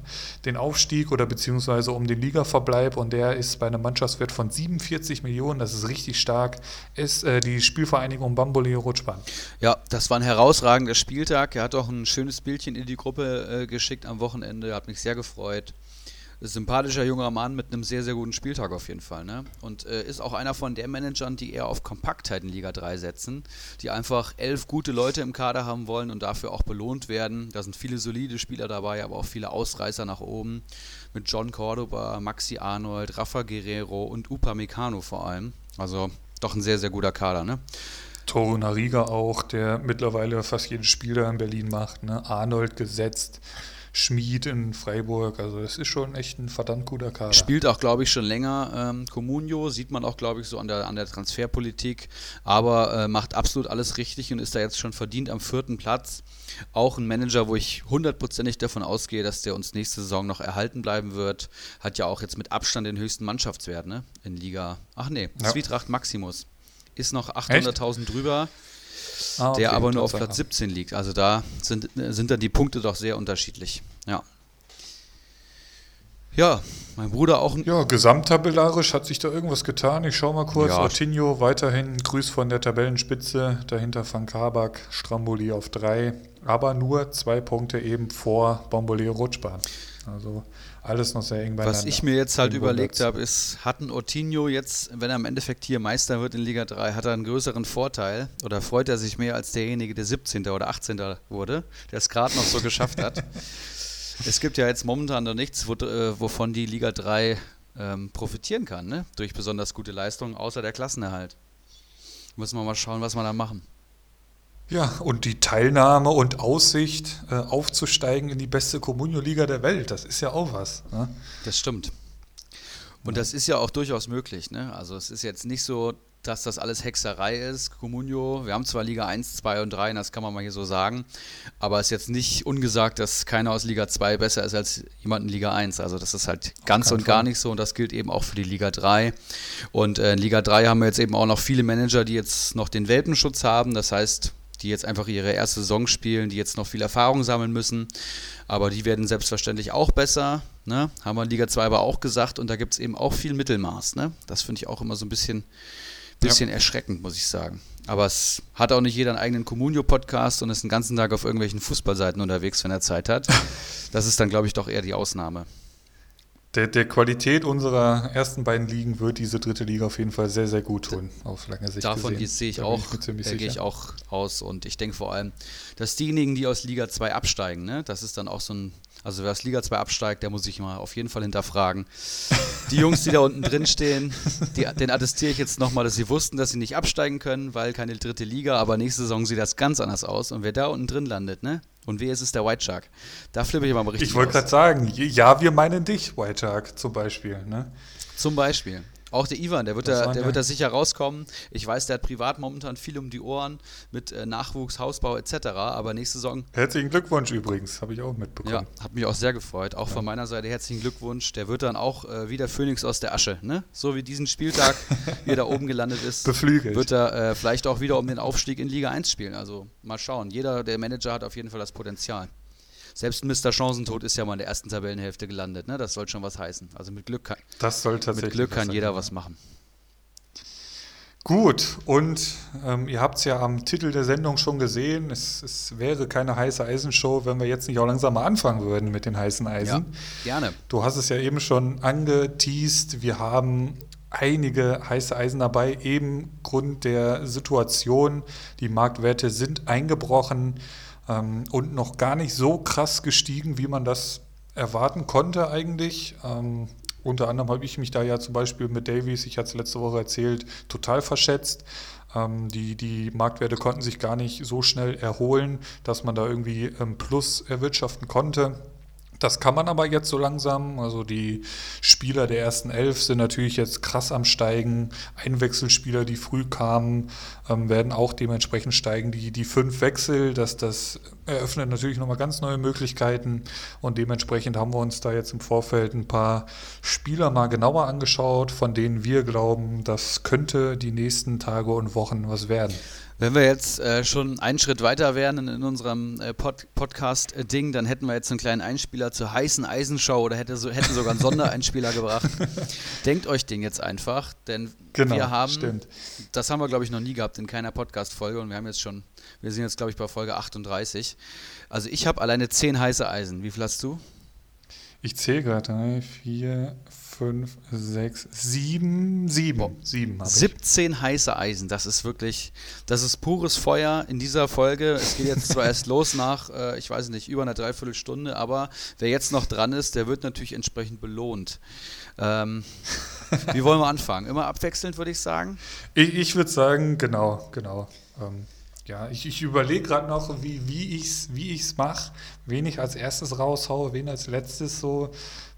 A: den Aufstieg oder beziehungsweise um den Ligaverbleib und der ist bei einem Mannschaftswert von 47 Millionen, das ist richtig stark, ist äh, die Spielvereinigung Bamboleo Rutschbahn.
C: Ja, das war ein herausragender Spieltag. Er hat auch ein schönes Bildchen in die Gruppe äh, geschickt am Wochenende, hat mich sehr gefreut. Sympathischer junger Mann mit einem sehr, sehr guten Spieltag auf jeden Fall. Ne? Und äh, ist auch einer von den Managern, die eher auf Kompaktheit in Liga 3 setzen, die einfach elf gute Leute im Kader haben wollen und dafür auch belohnt werden. Da sind viele solide Spieler dabei, aber auch viele Ausreißer nach oben. Mit John Cordoba, Maxi Arnold, Rafa Guerrero und Upa Meccano vor allem. Also doch ein sehr, sehr guter Kader. Ne?
A: Toro Nariga auch, der mittlerweile fast jedes Spiel da in Berlin macht. Ne? Arnold gesetzt. Schmied in Freiburg. Also es ist schon echt ein verdammt guter Kader.
C: Spielt auch, glaube ich, schon länger ähm, Comunio, sieht man auch, glaube ich, so an der, an der Transferpolitik, aber äh, macht absolut alles richtig und ist da jetzt schon verdient am vierten Platz. Auch ein Manager, wo ich hundertprozentig davon ausgehe, dass der uns nächste Saison noch erhalten bleiben wird. Hat ja auch jetzt mit Abstand den höchsten Mannschaftswert ne? in Liga. Ach nee, ja. Zwietracht Maximus. Ist noch 800.000 drüber. Ah, okay, der aber nur auf Platz 17 liegt. Also da sind, sind dann die Punkte doch sehr unterschiedlich. Ja. Ja, mein Bruder auch.
A: Ja, gesamttabellarisch hat sich da irgendwas getan. Ich schaue mal kurz. Ja. Ortinho weiterhin Grüß von der Tabellenspitze. Dahinter Van Kabak, Stramboli auf drei. Aber nur zwei Punkte eben vor Bomboleo Rutschbahn. Also alles noch sehr eng
C: beieinander. Was ich mir jetzt halt überlegt habe, ist, hat ein Ortinho jetzt, wenn er im Endeffekt hier Meister wird in Liga 3, hat er einen größeren Vorteil oder freut er sich mehr als derjenige, der 17. oder 18. wurde, der es gerade noch so geschafft hat. Es gibt ja jetzt momentan noch nichts, wo, äh, wovon die Liga 3 ähm, profitieren kann, ne? durch besonders gute Leistungen, außer der Klassenerhalt. Müssen wir mal schauen, was wir da machen.
A: Ja, und die Teilnahme und Aussicht, äh, aufzusteigen in die beste Comunio-Liga der Welt, das ist ja auch was. Ne?
C: Das stimmt. Und das ist ja auch durchaus möglich. Ne? Also es ist jetzt nicht so, dass das alles Hexerei ist, Comunio. Wir haben zwar Liga 1, 2 und 3, das kann man mal hier so sagen, aber es ist jetzt nicht ungesagt, dass keiner aus Liga 2 besser ist als jemand in Liga 1. Also das ist halt ganz und gar nicht so und das gilt eben auch für die Liga 3. Und äh, in Liga 3 haben wir jetzt eben auch noch viele Manager, die jetzt noch den Welpenschutz haben. Das heißt, die jetzt einfach ihre erste Saison spielen, die jetzt noch viel Erfahrung sammeln müssen. Aber die werden selbstverständlich auch besser. Ne? Haben wir in Liga 2 aber auch gesagt. Und da gibt es eben auch viel Mittelmaß. Ne? Das finde ich auch immer so ein bisschen, bisschen ja. erschreckend, muss ich sagen. Aber es hat auch nicht jeder einen eigenen Communio-Podcast und ist den ganzen Tag auf irgendwelchen Fußballseiten unterwegs, wenn er Zeit hat. Das ist dann, glaube ich, doch eher die Ausnahme
A: der, der Qualität unserer ersten beiden Ligen wird diese dritte Liga auf jeden Fall sehr, sehr gut tun, auf lange Sicht.
C: Davon sehe ich auch, da gehe ich auch aus. Und ich denke vor allem, dass diejenigen, die aus Liga 2 absteigen, ne, das ist dann auch so ein, also wer aus Liga 2 absteigt, der muss sich mal auf jeden Fall hinterfragen. Die Jungs, die da unten drin stehen, die, den attestiere ich jetzt nochmal, dass sie wussten, dass sie nicht absteigen können, weil keine dritte Liga, aber nächste Saison sieht das ganz anders aus. Und wer da unten drin landet, ne, und wie ist es der White Shark? Da flippe ich aber mal richtig
A: Ich wollte gerade sagen, ja, wir meinen dich, White Shark, zum Beispiel. Ne?
C: Zum Beispiel. Auch der Ivan, der wird, da, der wird da sicher rauskommen. Ich weiß, der hat privat momentan viel um die Ohren mit äh, Nachwuchs, Hausbau etc. Aber nächste Saison.
A: Herzlichen Glückwunsch übrigens, habe ich auch mitbekommen.
C: Ja, hat mich auch sehr gefreut. Auch ja. von meiner Seite herzlichen Glückwunsch. Der wird dann auch äh, wieder Phoenix aus der Asche, ne? So wie diesen Spieltag, wie er da oben gelandet ist.
A: Beflügelt.
C: Wird er äh, vielleicht auch wieder um den Aufstieg in Liga 1 spielen. Also mal schauen. Jeder, der Manager hat auf jeden Fall das Potenzial selbst Mr. Chancentod ist ja mal in der ersten Tabellenhälfte gelandet. Ne? Das soll schon was heißen. Also mit Glück kann,
A: das soll
C: mit Glück kann jeder was machen.
A: Gut, und ähm, ihr habt es ja am Titel der Sendung schon gesehen. Es, es, wäre keine heiße Eisenshow, wenn wir jetzt nicht auch langsam mal anfangen würden mit den heißen Eisen.
C: Ja, gerne.
A: Du hast es ja eben schon angeteased. Wir haben einige heiße Eisen dabei, eben Grund der Situation. Die Marktwerte sind eingebrochen ähm, und noch gar nicht so krass gestiegen, wie man das erwarten konnte eigentlich. Ähm, unter anderem habe ich mich da ja zum Beispiel mit Davies, ich hatte es letzte Woche erzählt, total verschätzt. Ähm, die, die Marktwerte konnten sich gar nicht so schnell erholen, dass man da irgendwie ähm, Plus erwirtschaften konnte. Das kann man aber jetzt so langsam. Also die Spieler der ersten elf sind natürlich jetzt krass am Steigen. Einwechselspieler, die früh kamen, ähm, werden auch dementsprechend steigen. Die, die fünf Wechsel, das, das eröffnet natürlich nochmal ganz neue Möglichkeiten. Und dementsprechend haben wir uns da jetzt im Vorfeld ein paar Spieler mal genauer angeschaut, von denen wir glauben, das könnte die nächsten Tage und Wochen was werden.
C: Wenn wir jetzt äh, schon einen Schritt weiter wären in, in unserem äh, Pod Podcast-Ding, dann hätten wir jetzt einen kleinen Einspieler zur heißen Eisenshow oder hätte so, hätten sogar einen Sondereinspieler gebracht. Denkt euch den jetzt einfach, denn genau, wir haben, stimmt. das haben wir glaube ich noch nie gehabt in keiner Podcast-Folge und wir haben jetzt schon, wir sind jetzt glaube ich bei Folge 38. Also ich habe alleine zehn heiße Eisen. Wie viel hast du?
A: Ich zähle gerade. 3, 4, 5, 6, 7, 7. 7
C: 17 heiße Eisen. Das ist wirklich, das ist pures Feuer in dieser Folge. Es geht jetzt zwar erst los nach, äh, ich weiß nicht, über einer Dreiviertelstunde, aber wer jetzt noch dran ist, der wird natürlich entsprechend belohnt. Ähm, wie wollen wir anfangen? Immer abwechselnd, würde ich sagen?
A: Ich, ich würde sagen, genau, genau. Ähm, ja, ich, ich überlege gerade noch, wie, wie ich es wie ich's mache, wen ich als erstes raushaue, wen als letztes so.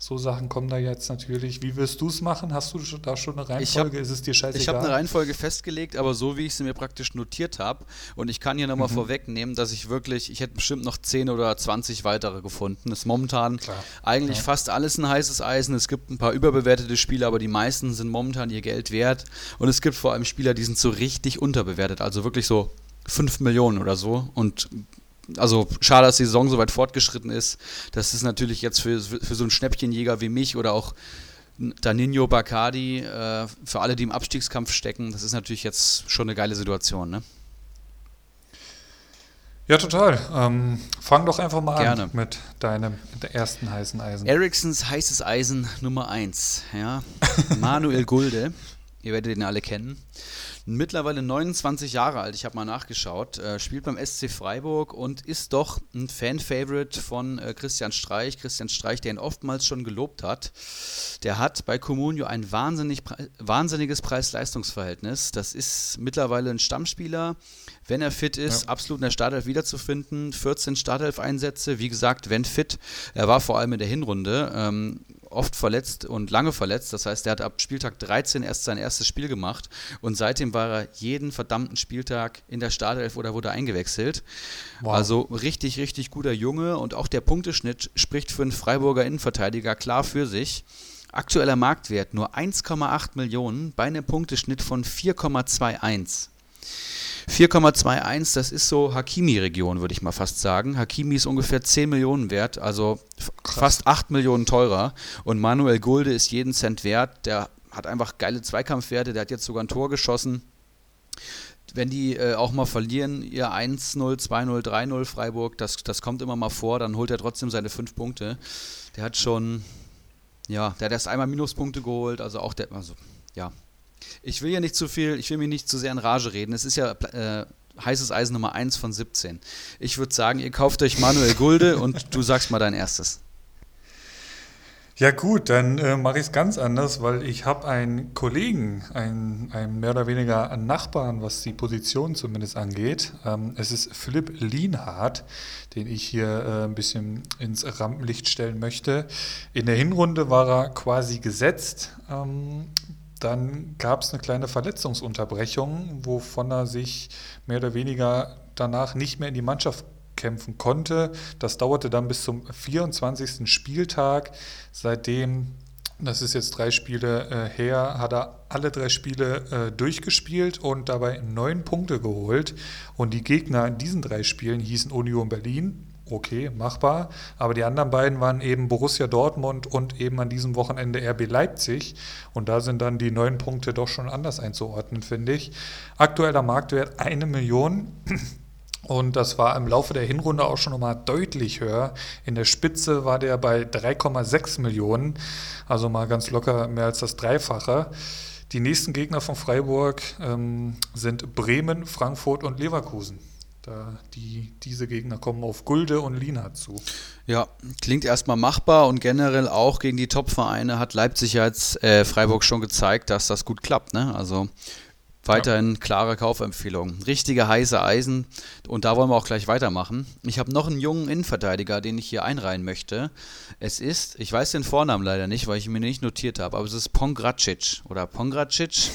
A: So Sachen kommen da jetzt natürlich. Wie wirst du es machen? Hast du da schon eine Reihenfolge?
C: Hab,
A: ist es dir scheißegal?
C: Ich habe eine Reihenfolge festgelegt, aber so wie ich sie mir praktisch notiert habe. Und ich kann hier nochmal mhm. vorwegnehmen, dass ich wirklich, ich hätte bestimmt noch 10 oder 20 weitere gefunden. Das ist momentan Klar. eigentlich ja. fast alles ein heißes Eisen. Es gibt ein paar überbewertete Spieler, aber die meisten sind momentan ihr Geld wert. Und es gibt vor allem Spieler, die sind so richtig unterbewertet. Also wirklich so 5 Millionen oder so. Und also schade, dass die Saison so weit fortgeschritten ist. Das ist natürlich jetzt für, für so einen Schnäppchenjäger wie mich oder auch Danino Bacardi, äh, für alle, die im Abstiegskampf stecken, das ist natürlich jetzt schon eine geile Situation, ne?
A: Ja, total. Ähm, fang doch einfach mal Gerne. an mit deinem mit ersten heißen Eisen.
C: Ericssons heißes Eisen Nummer 1, ja. Manuel Gulde. Ihr werdet ihn alle kennen mittlerweile 29 Jahre alt, ich habe mal nachgeschaut, äh, spielt beim SC Freiburg und ist doch ein Fan-Favorite von äh, Christian Streich. Christian Streich, der ihn oftmals schon gelobt hat. Der hat bei Comunio ein wahnsinnig, wahnsinniges Preis-Leistungs-Verhältnis. Das ist mittlerweile ein Stammspieler, wenn er fit ist, ja. absolut in der Startelf wiederzufinden. 14 Startelf-Einsätze, wie gesagt, wenn fit. Er war vor allem in der Hinrunde. Ähm, oft verletzt und lange verletzt. Das heißt, er hat ab Spieltag 13 erst sein erstes Spiel gemacht und seitdem war er jeden verdammten Spieltag in der Startelf oder wurde eingewechselt. Wow. Also richtig, richtig guter Junge und auch der Punkteschnitt spricht für einen Freiburger Innenverteidiger klar für sich. Aktueller Marktwert nur 1,8 Millionen bei einem Punkteschnitt von 4,21. 4,21, das ist so Hakimi-Region, würde ich mal fast sagen. Hakimi ist ungefähr 10 Millionen wert, also fast 8 Millionen teurer. Und Manuel Gulde ist jeden Cent wert. Der hat einfach geile Zweikampfwerte, der hat jetzt sogar ein Tor geschossen. Wenn die äh, auch mal verlieren, ihr 1-0, 2-0, 3-0 Freiburg, das, das kommt immer mal vor, dann holt er trotzdem seine 5 Punkte. Der hat schon, ja, der hat erst einmal Minuspunkte geholt, also auch der, also ja, ich will ja nicht zu viel, ich will mich nicht zu sehr in Rage reden. Es ist ja äh, heißes Eisen Nummer 1 von 17. Ich würde sagen, ihr kauft euch Manuel Gulde und du sagst mal dein erstes.
A: Ja gut, dann äh, mache ich es ganz anders, weil ich habe einen Kollegen, einen, einen, mehr oder weniger Nachbarn, was die Position zumindest angeht. Ähm, es ist Philipp Lienhardt, den ich hier äh, ein bisschen ins Rampenlicht stellen möchte. In der Hinrunde war er quasi gesetzt. Ähm, dann gab es eine kleine Verletzungsunterbrechung, wovon er sich mehr oder weniger danach nicht mehr in die Mannschaft kämpfen konnte. Das dauerte dann bis zum 24. Spieltag. Seitdem, das ist jetzt drei Spiele äh, her, hat er alle drei Spiele äh, durchgespielt und dabei neun Punkte geholt. Und die Gegner in diesen drei Spielen hießen Union Berlin, okay, machbar. Aber die anderen beiden waren eben Borussia Dortmund und eben an diesem Wochenende RB Leipzig. Und da sind dann die neun Punkte doch schon anders einzuordnen, finde ich. Aktueller Marktwert eine Million. Und das war im Laufe der Hinrunde auch schon nochmal deutlich höher. In der Spitze war der bei 3,6 Millionen, also mal ganz locker mehr als das Dreifache. Die nächsten Gegner von Freiburg ähm, sind Bremen, Frankfurt und Leverkusen. Da die, diese Gegner kommen auf Gulde und Lina zu.
C: Ja, klingt erstmal machbar und generell auch gegen die Top-Vereine hat Leipzig jetzt äh, Freiburg schon gezeigt, dass das gut klappt. Ne? Also weiterhin ja. klare Kaufempfehlung. Richtige heiße Eisen und da wollen wir auch gleich weitermachen. Ich habe noch einen jungen Innenverteidiger, den ich hier einreihen möchte. Es ist, ich weiß den Vornamen leider nicht, weil ich ihn mir nicht notiert habe, aber es ist Pongracic oder Pongracic,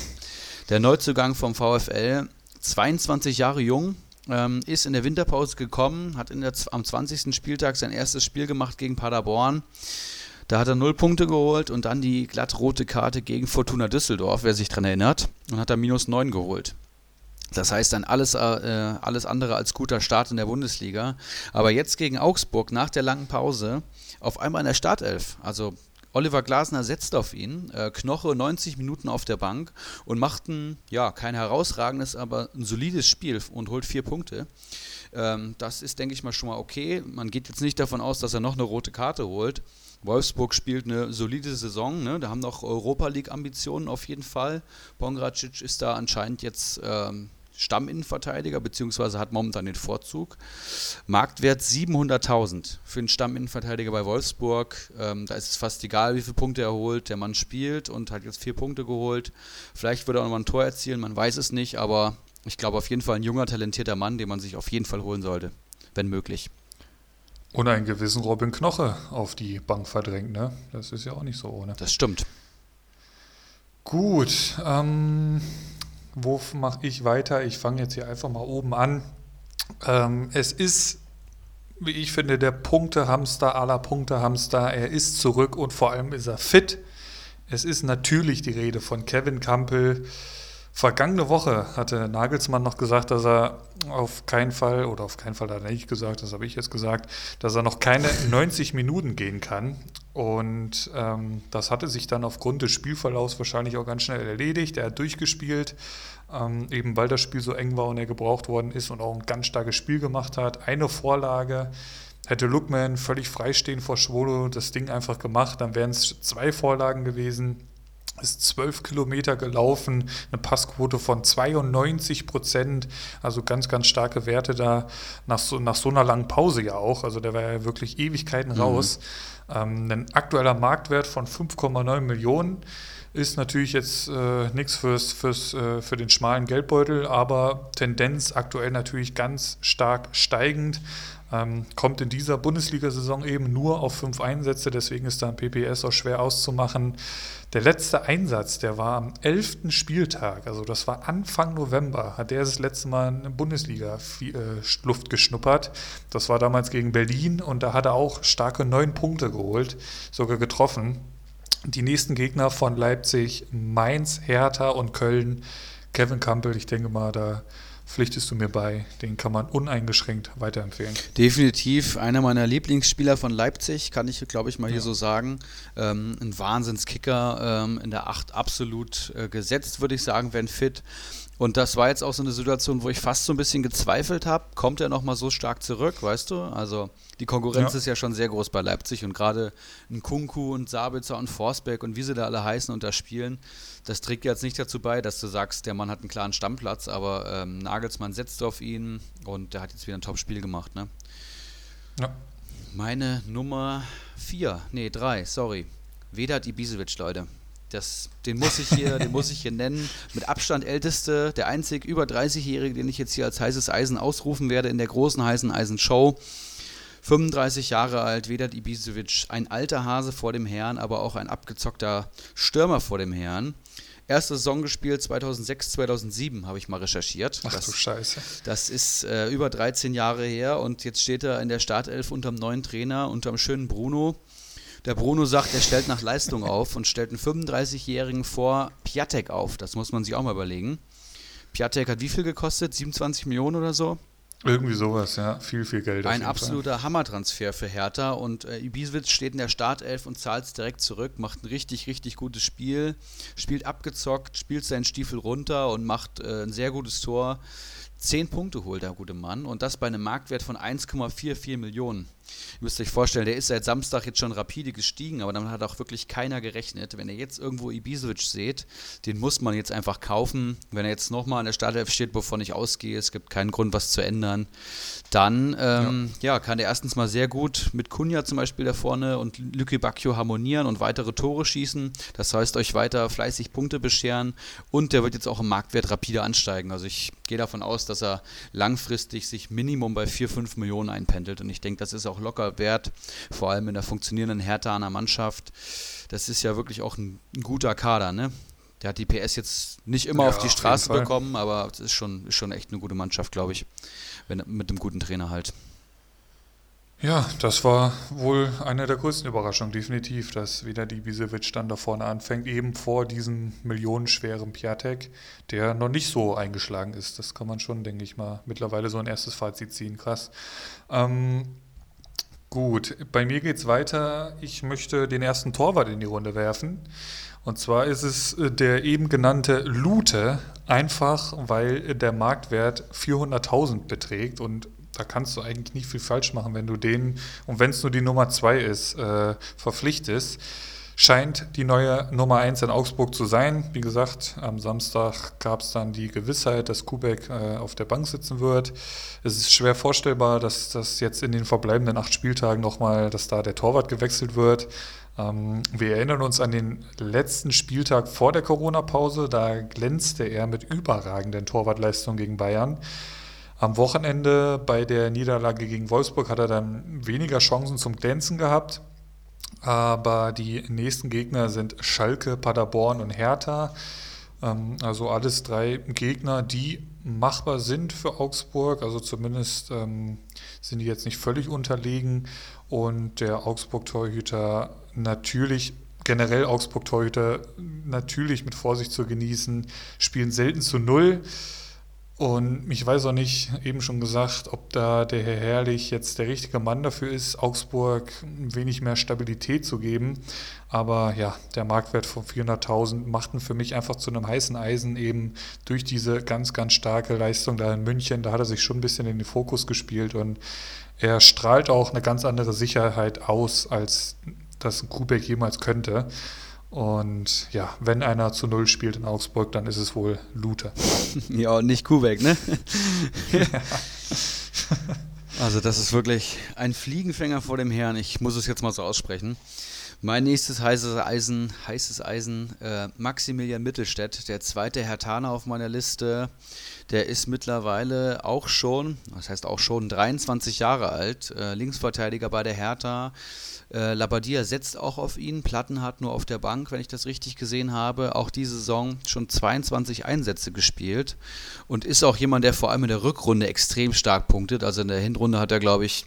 C: der Neuzugang vom VfL, 22 Jahre jung, ähm, ist in der Winterpause gekommen, hat der, am 20. Spieltag sein erstes Spiel gemacht gegen Paderborn. Da hat er null Punkte geholt und dann die glattrote Karte gegen Fortuna Düsseldorf, wer sich daran erinnert, und hat da minus neun geholt. Das heißt dann alles, äh, alles andere als guter Start in der Bundesliga. Aber jetzt gegen Augsburg nach der langen Pause auf einmal in der Startelf. Also Oliver Glasner setzt auf ihn, äh, Knoche 90 Minuten auf der Bank und macht ein, ja, kein herausragendes, aber ein solides Spiel und holt vier Punkte. Ähm, das ist, denke ich mal, schon mal okay. Man geht jetzt nicht davon aus, dass er noch eine rote Karte holt, Wolfsburg spielt eine solide Saison, ne? da haben noch Europa League-Ambitionen auf jeden Fall. Pongracic ist da anscheinend jetzt ähm, Stamminnenverteidiger, beziehungsweise hat momentan den Vorzug. Marktwert 700.000 für einen Stamminnenverteidiger bei Wolfsburg. Ähm, da ist es fast egal, wie viele Punkte er holt. Der Mann spielt und hat jetzt vier Punkte geholt. Vielleicht wird er auch nochmal ein Tor erzielen, man weiß es nicht, aber ich glaube auf jeden Fall ein junger, talentierter Mann, den man sich auf jeden Fall holen sollte, wenn möglich.
A: Und einen gewissen Robin Knoche auf die Bank verdrängt, ne? Das ist ja auch nicht so ohne.
C: Das stimmt.
A: Gut, ähm, wo mache ich weiter? Ich fange jetzt hier einfach mal oben an. Ähm, es ist, wie ich finde, der Punktehamster aller Punktehamster. Er ist zurück und vor allem ist er fit. Es ist natürlich die Rede von Kevin Campbell. Vergangene Woche hatte Nagelsmann noch gesagt, dass er auf keinen Fall, oder auf keinen Fall hat er nicht gesagt, das habe ich jetzt gesagt, dass er noch keine 90 Minuten gehen kann. Und ähm, das hatte sich dann aufgrund des Spielverlaufs wahrscheinlich auch ganz schnell erledigt. Er hat durchgespielt, ähm, eben weil das Spiel so eng war und er gebraucht worden ist und auch ein ganz starkes Spiel gemacht hat. Eine Vorlage hätte Lookman völlig freistehen vor Schwolo das Ding einfach gemacht, dann wären es zwei Vorlagen gewesen ist zwölf Kilometer gelaufen, eine Passquote von 92 Prozent, also ganz, ganz starke Werte da nach so, nach so einer langen Pause ja auch. Also der war ja wirklich Ewigkeiten mhm. Ähm, ein aktueller Marktwert von 5,9 Millionen ist natürlich jetzt äh, nichts fürs, fürs, äh, für den schmalen Geldbeutel, aber Tendenz aktuell natürlich ganz stark steigend. Ähm, kommt in dieser Bundesliga-Saison eben nur auf fünf Einsätze, deswegen ist da ein PPS auch schwer auszumachen. Der letzte Einsatz, der war am 11. Spieltag, also das war Anfang November, hat der das letzte Mal in Bundesliga-Luft äh, geschnuppert. Das war damals gegen Berlin und da hat er auch starke neun Punkte geholt, sogar getroffen. Die nächsten Gegner von Leipzig, Mainz, Hertha und Köln. Kevin Campbell, ich denke mal, da pflichtest du mir bei. Den kann man uneingeschränkt weiterempfehlen.
C: Definitiv einer meiner Lieblingsspieler von Leipzig, kann ich, glaube ich, mal hier ja. so sagen. Ähm, ein Wahnsinnskicker, ähm, in der Acht absolut äh, gesetzt, würde ich sagen, wenn fit. Und das war jetzt auch so eine Situation, wo ich fast so ein bisschen gezweifelt habe, kommt er nochmal so stark zurück, weißt du? Also die Konkurrenz ja. ist ja schon sehr groß bei Leipzig und gerade ein Kunku und Sabitzer und Forsberg und wie sie da alle heißen und da spielen, das trägt jetzt nicht dazu bei, dass du sagst, der Mann hat einen klaren Stammplatz, aber ähm, Nagelsmann setzt auf ihn und der hat jetzt wieder ein Top-Spiel gemacht, ne? Ja. Meine Nummer 4, nee, 3, sorry. Vedat Ibisevic, Leute. Das, den, muss ich hier, den muss ich hier nennen. Mit Abstand älteste, der einzig über 30-Jährige, den ich jetzt hier als heißes Eisen ausrufen werde in der großen heißen Eisen-Show. 35 Jahre alt, Vedat Ibisevic, ein alter Hase vor dem Herrn, aber auch ein abgezockter Stürmer vor dem Herrn. Erste Saison gespielt 2006, 2007, habe ich mal recherchiert.
A: Ach
C: das,
A: du Scheiße.
C: Das ist äh, über 13 Jahre her und jetzt steht er in der Startelf unterm neuen Trainer, unterm schönen Bruno. Der Bruno sagt, er stellt nach Leistung auf und stellt einen 35-Jährigen vor Piatek auf. Das muss man sich auch mal überlegen. Piatek hat wie viel gekostet? 27 Millionen oder so?
A: Irgendwie sowas, ja. Viel, viel Geld.
C: Ein absoluter. Hammertransfer für Hertha und äh, Ibisevic steht in der Startelf und zahlt es direkt zurück, macht ein richtig, richtig gutes Spiel, spielt abgezockt, spielt seinen Stiefel runter und macht äh, ein sehr gutes Tor. Zehn Punkte holt der gute Mann und das bei einem Marktwert von 1,44 Millionen. Ihr müsst euch vorstellen, der ist seit Samstag jetzt schon rapide gestiegen, aber damit hat auch wirklich keiner gerechnet. Wenn ihr jetzt irgendwo Ibisevic seht, den muss man jetzt einfach kaufen. Wenn er jetzt nochmal an der Startelf steht, wovon ich ausgehe, es gibt keinen Grund, was zu ändern, dann ähm, ja. ja. kann der erstens mal sehr gut mit Kunja zum Beispiel da vorne und Lücke Bacchio harmonieren und weitere Tore schießen. Das heißt, euch weiter fleißig Punkte bescheren und der wird jetzt auch im Marktwert rapide ansteigen. Also ich gehe davon aus, dass er langfristig sich Minimum bei 4, 5 Millionen einpendelt und ich denke, das ist auch locker wert, vor allem in der funktionierenden Herthaner Mannschaft. Das ist ja wirklich auch ein, ein guter Kader, ne? Der hat die PS jetzt nicht immer ja, auf die Straße bekommen, aber es ist schon, ist schon echt eine gute Mannschaft, glaube ich. Wenn, mit einem guten Trainer halt.
A: Ja, das war wohl eine der größten Überraschungen, definitiv, dass wieder die Bisevic dann da vorne anfängt, eben vor diesem millionenschweren Piatek, der noch nicht so eingeschlagen ist. Das kann man schon, denke ich mal, mittlerweile so ein erstes Fazit ziehen. Krass. Ähm, gut, bei mir geht es weiter. Ich möchte den ersten Torwart in die Runde werfen. Und zwar ist es äh, der eben genannte Lute, einfach weil der Marktwert 400.000 beträgt und da kannst du eigentlich nicht viel falsch machen, wenn du den, und wenn es nur die Nummer zwei ist, äh, verpflichtest. Scheint die neue Nummer eins in Augsburg zu sein. Wie gesagt, am Samstag gab es dann die Gewissheit, dass Kubek äh, auf der Bank sitzen wird. Es ist schwer vorstellbar, dass das jetzt in den verbleibenden acht Spieltagen nochmal, dass da der Torwart gewechselt wird. Ähm, wir erinnern uns an den letzten Spieltag vor der Corona-Pause. Da glänzte er mit überragenden Torwartleistungen gegen Bayern. Am Wochenende bei der Niederlage gegen Wolfsburg hat er dann weniger Chancen zum Glänzen gehabt. Aber die nächsten Gegner sind Schalke, Paderborn und Hertha. Ähm, also alles drei Gegner, die machbar sind für Augsburg. Also zumindest ähm, sind die jetzt nicht völlig unterlegen. Und der Augsburg-Torhüter natürlich generell Augsburg-Torhüter natürlich mit Vorsicht zu genießen, spielen selten zu null. Und ich weiß auch nicht, eben schon gesagt, ob da der Herr Herrlich jetzt der richtige Mann dafür ist, Augsburg ein wenig mehr Stabilität zu geben. Aber ja, der Marktwert von 400.000 machten für mich einfach zu einem heißen Eisen eben durch diese ganz, ganz starke Leistung da in München. Da hat er sich schon ein bisschen in den Fokus gespielt und er strahlt auch eine ganz andere Sicherheit aus, als das ein Kubek jemals könnte. Und ja, wenn einer zu Null spielt in Augsburg, dann ist es wohl Luther.
C: ja, und nicht Kuhweg, ne? also das ist wirklich ein Fliegenfänger vor dem Herrn. Ich muss es jetzt mal so aussprechen. Mein nächstes heißes Eisen, heißes Eisen, äh, Maximilian Mittelstädt, der zweite Hertaner auf meiner Liste. Der ist mittlerweile auch schon, das heißt auch schon 23 Jahre alt, äh, Linksverteidiger bei der Hertha äh, Labadia setzt auch auf ihn. Platten hat nur auf der Bank, wenn ich das richtig gesehen habe, auch diese Saison schon 22 Einsätze gespielt und ist auch jemand, der vor allem in der Rückrunde extrem stark punktet. Also in der Hinrunde hat er, glaube ich,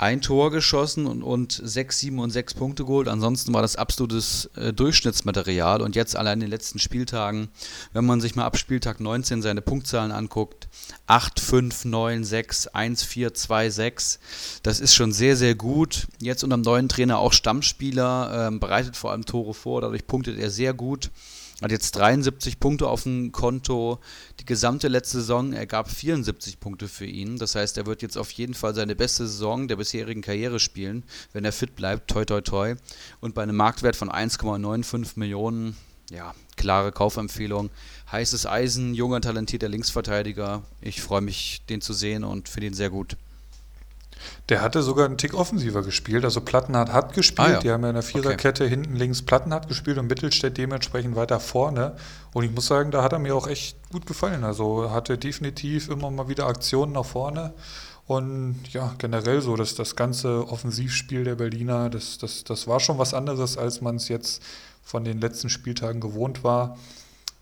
C: ein Tor geschossen und, und sechs, sieben und sechs Punkte geholt. Ansonsten war das absolutes äh, Durchschnittsmaterial. Und jetzt allein in den letzten Spieltagen, wenn man sich mal ab Spieltag 19 seine Punktzahlen anguckt, 8, 5, 9, 6, 1, 4, 2, 6, das ist schon sehr, sehr gut. Jetzt unter dem neuen Trainer auch Stammspieler, ähm, bereitet vor allem Tore vor, dadurch punktet er sehr gut. Hat jetzt 73 Punkte auf dem Konto. Die gesamte letzte Saison ergab 74 Punkte für ihn. Das heißt, er wird jetzt auf jeden Fall seine beste Saison der bisherigen Karriere spielen, wenn er fit bleibt. Toi, toi, toi. Und bei einem Marktwert von 1,95 Millionen, ja, klare Kaufempfehlung. Heißes Eisen, junger, talentierter Linksverteidiger. Ich freue mich, den zu sehen und finde ihn sehr gut.
A: Der hatte sogar einen Tick offensiver gespielt. Also Plattenhardt hat gespielt. Ah, ja. Die haben ja in der Viererkette okay. hinten links Plattenhardt gespielt und Mittelstädt dementsprechend weiter vorne. Und ich muss sagen, da hat er mir auch echt gut gefallen. Also hatte definitiv immer mal wieder Aktionen nach vorne. Und ja, generell so, dass das ganze Offensivspiel der Berliner, das, das, das war schon was anderes, als man es jetzt von den letzten Spieltagen gewohnt war.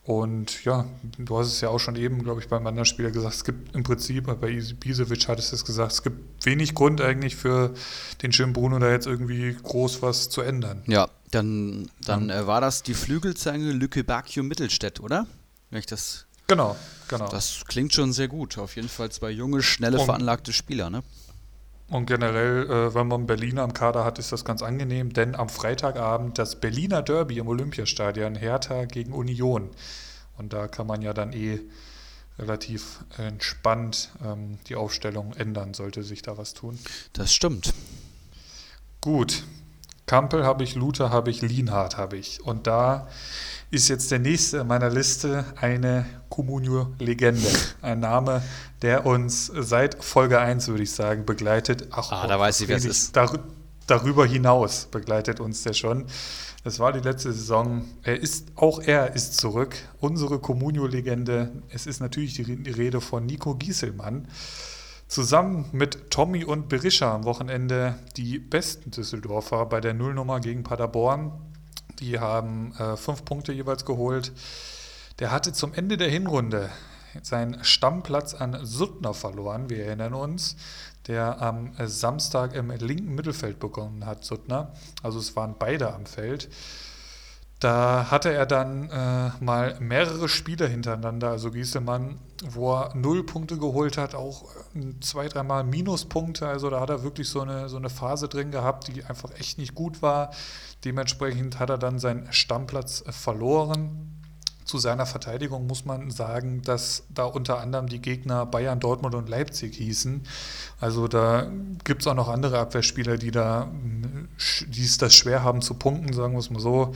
A: Und ja, du hast es ja auch schon eben, glaube ich, beim anderen Spieler gesagt, es gibt im Prinzip, bei Bisevic hattest du es gesagt, es gibt wenig Grund eigentlich für den Jim Bruno da jetzt irgendwie groß was zu ändern.
C: Ja, dann, dann ja. Äh, war das die Flügelzange Lücke Bakio Mittelstädt, oder? Wenn ich das.
A: Genau, genau.
C: Das klingt schon sehr gut. Auf jeden Fall zwei junge, schnelle, und, veranlagte Spieler, ne?
A: Und generell, äh, wenn man Berliner am Kader hat, ist das ganz angenehm, denn am Freitagabend das Berliner Derby im Olympiastadion, Hertha gegen Union. Und da kann man ja dann eh relativ entspannt ähm, die Aufstellung ändern, sollte sich da was tun.
C: Das stimmt.
A: Gut. Kampel habe ich, Luther habe ich, Lienhardt habe ich. Und da ist jetzt der nächste in meiner Liste eine Comunio-Legende. Ein Name, der uns seit Folge 1, würde ich sagen, begleitet.
C: Ach, ah, da weiß ich, wer es ist.
A: Dar darüber hinaus begleitet uns der schon. Das war die letzte Saison. Er ist, auch er ist zurück. Unsere Comunio-Legende. Es ist natürlich die Rede von Nico Gieselmann. Zusammen mit Tommy und Berisha am Wochenende die besten Düsseldorfer bei der Nullnummer gegen Paderborn. Die haben äh, fünf Punkte jeweils geholt. Der hatte zum Ende der Hinrunde seinen Stammplatz an Suttner verloren, wir erinnern uns, der am Samstag im linken Mittelfeld begonnen hat, Suttner. Also es waren beide am Feld. Da hatte er dann äh, mal mehrere Spiele hintereinander, also Gieselmann, wo er null Punkte geholt hat, auch äh, zwei, dreimal Minuspunkte. Also da hat er wirklich so eine, so eine Phase drin gehabt, die einfach echt nicht gut war. Dementsprechend hat er dann seinen Stammplatz verloren. zu seiner Verteidigung muss man sagen, dass da unter anderem die Gegner Bayern, Dortmund und Leipzig hießen. Also da gibt es auch noch andere Abwehrspieler, die da die es das schwer haben zu punkten, sagen wir es mal so.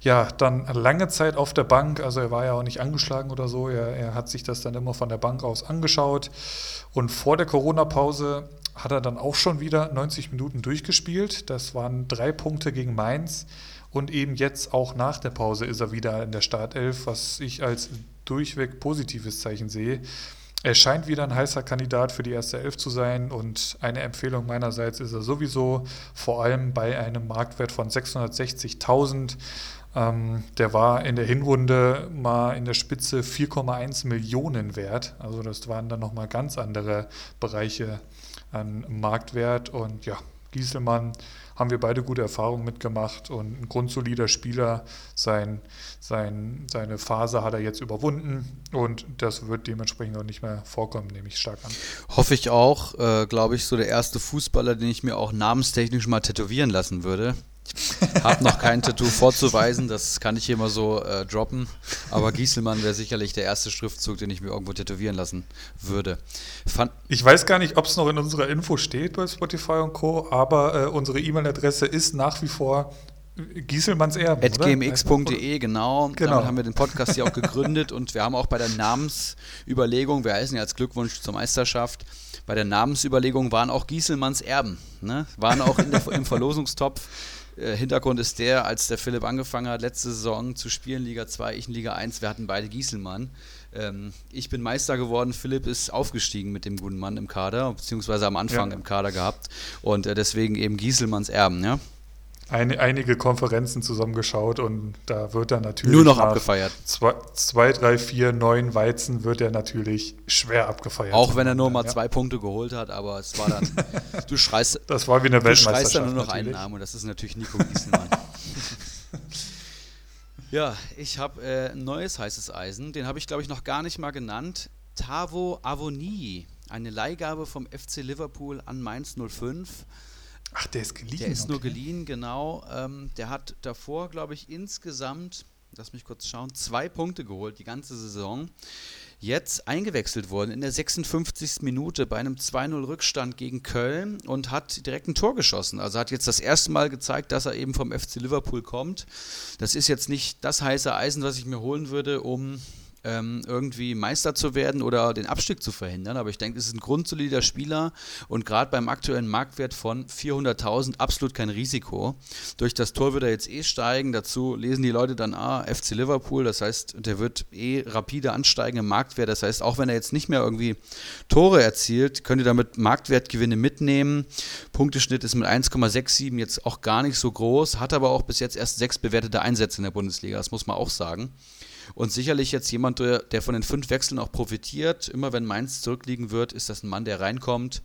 A: Ja, dann lange Zeit auf der Bank, also er war ja auch nicht angeschlagen oder so, er, er hat sich das dann immer von der Bank aus angeschaut. Und vor der Corona-Pause hat er dann auch schon wieder 90 Minuten durchgespielt. Das waren drei Punkte gegen Mainz. Und eben jetzt auch nach der Pause ist er wieder in der Startelf, was ich als durchweg positives Zeichen sehe. Er scheint wieder ein heißer Kandidat für die erste Elf zu sein und eine Empfehlung meinerseits ist er sowieso, vor allem bei einem Marktwert von 660.000. Ähm, der war in der Hinrunde mal in der Spitze 4,1 Millionen wert. Also das waren dann nochmal ganz andere Bereiche an Marktwert und ja, Gieselmann haben wir beide gute Erfahrungen mitgemacht und ein grundsolider Spieler. Sein, sein, seine Phase hat er jetzt überwunden und das wird dementsprechend auch nicht mehr vorkommen, nehme ich stark an.
C: Hoffe ich auch, äh, glaube ich, so der erste Fußballer, den ich mir auch namenstechnisch mal tätowieren lassen würde. Ich habe noch kein Tattoo vorzuweisen, das kann ich hier mal so äh, droppen. Aber Gieselmann wäre sicherlich der erste Schriftzug, den ich mir irgendwo tätowieren lassen würde.
A: Fand ich weiß gar nicht, ob es noch in unserer Info steht bei Spotify und Co., aber äh, unsere E-Mail-Adresse ist nach wie vor Gieselmanns Erben.
C: At gmx.de, genau. genau. Damit haben wir den Podcast hier auch gegründet und wir haben auch bei der Namensüberlegung, wir heißen ja als Glückwunsch zur Meisterschaft, bei der Namensüberlegung waren auch Gieselmanns Erben, ne? waren auch der, im Verlosungstopf. Äh, Hintergrund ist der, als der Philipp angefangen hat, letzte Saison zu spielen, Liga 2, ich in Liga 1, wir hatten beide Gieselmann. Ähm, ich bin Meister geworden, Philipp ist aufgestiegen mit dem guten Mann im Kader, beziehungsweise am Anfang ja. im Kader gehabt und äh, deswegen eben Gieselmanns Erben, ja
A: ein, einige Konferenzen zusammengeschaut und da wird er natürlich.
C: Nur noch abgefeiert.
A: Zwei, zwei, drei, vier, neun Weizen wird er natürlich schwer abgefeiert.
C: Auch wenn er nur mal ja. zwei Punkte geholt hat, aber es war dann. du schreist.
A: Das war wie eine Weltmeisterschaft.
C: Du schreist dann nur noch natürlich. einen Namen und das ist natürlich Nico Gieselmann. ja, ich habe äh, ein neues heißes Eisen. Den habe ich, glaube ich, noch gar nicht mal genannt. Tavo Avoni. Eine Leihgabe vom FC Liverpool an Mainz 05.
A: Ach, der ist geliehen.
C: Der ist okay. nur geliehen, genau. Ähm, der hat davor, glaube ich, insgesamt, lass mich kurz schauen, zwei Punkte geholt, die ganze Saison. Jetzt eingewechselt worden in der 56. Minute bei einem 2-0 Rückstand gegen Köln und hat direkt ein Tor geschossen. Also hat jetzt das erste Mal gezeigt, dass er eben vom FC Liverpool kommt. Das ist jetzt nicht das heiße Eisen, was ich mir holen würde, um ähm, irgendwie Meister zu werden oder den Abstieg zu verhindern. Aber ich denke, es ist ein grundsolider Spieler und gerade beim aktuellen Marktwert von 400.000 absolut kein Risiko. Durch das Tor wird er jetzt eh steigen. Dazu lesen die Leute dann, ah, FC Liverpool, das heißt, der wird eh rapide ansteigen im Marktwert. Das heißt, auch wenn er jetzt nicht mehr irgendwie Tore erzielt, könnt ihr damit Marktwertgewinne mitnehmen. Punkteschnitt ist mit 1,67 jetzt auch gar nicht so groß, hat aber auch bis jetzt erst sechs bewertete Einsätze in der Bundesliga, das muss man auch sagen. Und sicherlich jetzt jemand, der von den fünf Wechseln auch profitiert. Immer wenn Mainz zurückliegen wird, ist das ein Mann, der reinkommt.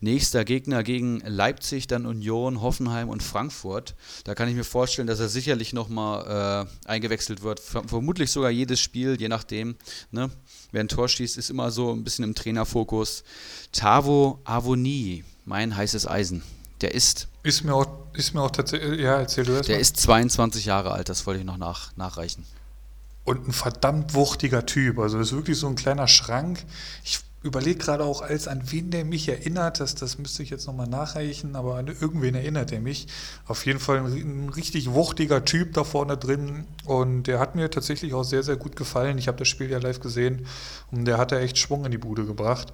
C: Nächster Gegner gegen Leipzig, dann Union, Hoffenheim und Frankfurt. Da kann ich mir vorstellen, dass er sicherlich nochmal äh, eingewechselt wird. Vermutlich sogar jedes Spiel, je nachdem. Ne? Wer ein Tor schießt, ist immer so ein bisschen im Trainerfokus. Tavo Avoni, mein heißes Eisen. Der ist.
A: Ist mir auch, ist mir auch tatsächlich. Ja, erzähl du
C: erst Der mal. ist 22 Jahre alt, das wollte ich noch nach, nachreichen
A: und ein verdammt wuchtiger Typ. Also das ist wirklich so ein kleiner Schrank. Ich überlege gerade auch, als an wen der mich erinnert. Das, das müsste ich jetzt nochmal nachreichen, aber an irgendwen erinnert er mich. Auf jeden Fall ein, ein, richtig wuchtiger Typ da vorne drin. Und der hat mir tatsächlich auch sehr, sehr gut gefallen. Ich habe das Spiel ja live gesehen und der hat da echt Schwung in die Bude gebracht.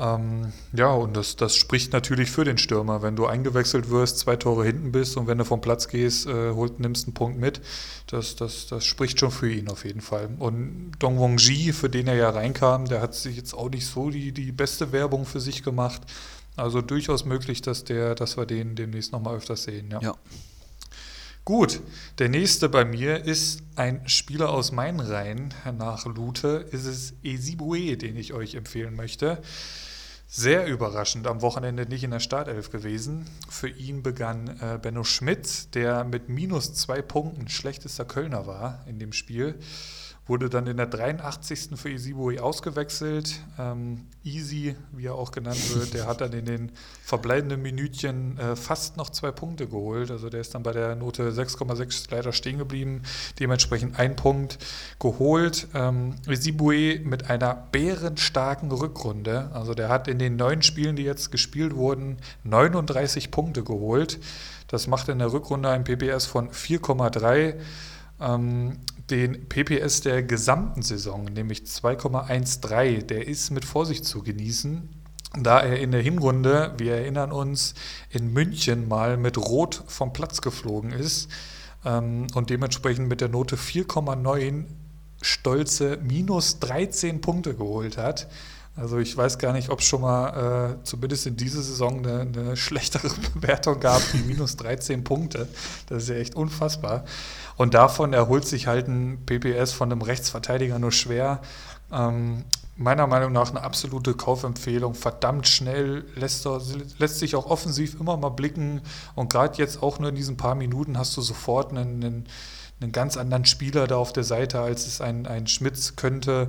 A: Ähm, ja, und das, das spricht natürlich für den Stürmer. Wenn du eingewechselt wirst, zwei Tore hinten bist und wenn du vom Platz gehst, äh, holt, nimmst einen Punkt mit, das, das, das spricht schon für ihn auf jeden Fall. Und Dong Wong Ji, für den er ja reinkam, der hat sich jetzt auch nicht so die, die beste Werbung für sich gemacht. Also durchaus möglich, dass, der, dass wir den demnächst nochmal öfters sehen. ja. ja. Gut, der nächste bei mir ist ein Spieler aus meinen Reihen. Nach Lute ist es Esibue, den ich euch empfehlen möchte. Sehr überraschend am Wochenende nicht in der Startelf gewesen. Für ihn begann äh, Benno Schmidt, der mit minus zwei Punkten schlechtester Kölner war in dem Spiel. Wurde dann in der 83. für Isibue ausgewechselt. Ähm, Easy, wie er auch genannt wird, der hat dann in den verbleibenden Minütchen äh, fast noch zwei Punkte geholt. Also der ist dann bei der Note 6,6 leider stehen geblieben. Dementsprechend ein Punkt geholt. Ähm, Isibue mit einer bärenstarken Rückrunde. Also der hat in den neun Spielen, die jetzt gespielt wurden, 39 Punkte geholt. Das macht in der Rückrunde ein PPS von 4,3. Ähm, den PPS der gesamten Saison, nämlich 2,13, der ist mit Vorsicht zu genießen, da er in der Hinrunde, wir erinnern uns, in München mal mit Rot vom Platz geflogen ist ähm, und dementsprechend mit der Note 4,9 stolze minus 13 Punkte geholt hat. Also ich weiß gar nicht, ob es schon mal äh, zumindest in dieser Saison eine, eine, schlechtere Bewertung gab wie minus 13 Punkte. Das ist ja echt unfassbar. Und davon erholt sich halt ein PPS von einem Rechtsverteidiger nur schwer. Ähm, meiner Meinung nach eine absolute Kaufempfehlung. Verdammt schnell, lässt, lässt sich auch offensiv immer mal blicken. Und gerade jetzt auch nur in diesen paar Minuten hast du sofort einen, einen, einen ganz anderen Spieler da auf der Seite, als es ein, ein Schmitz könnte.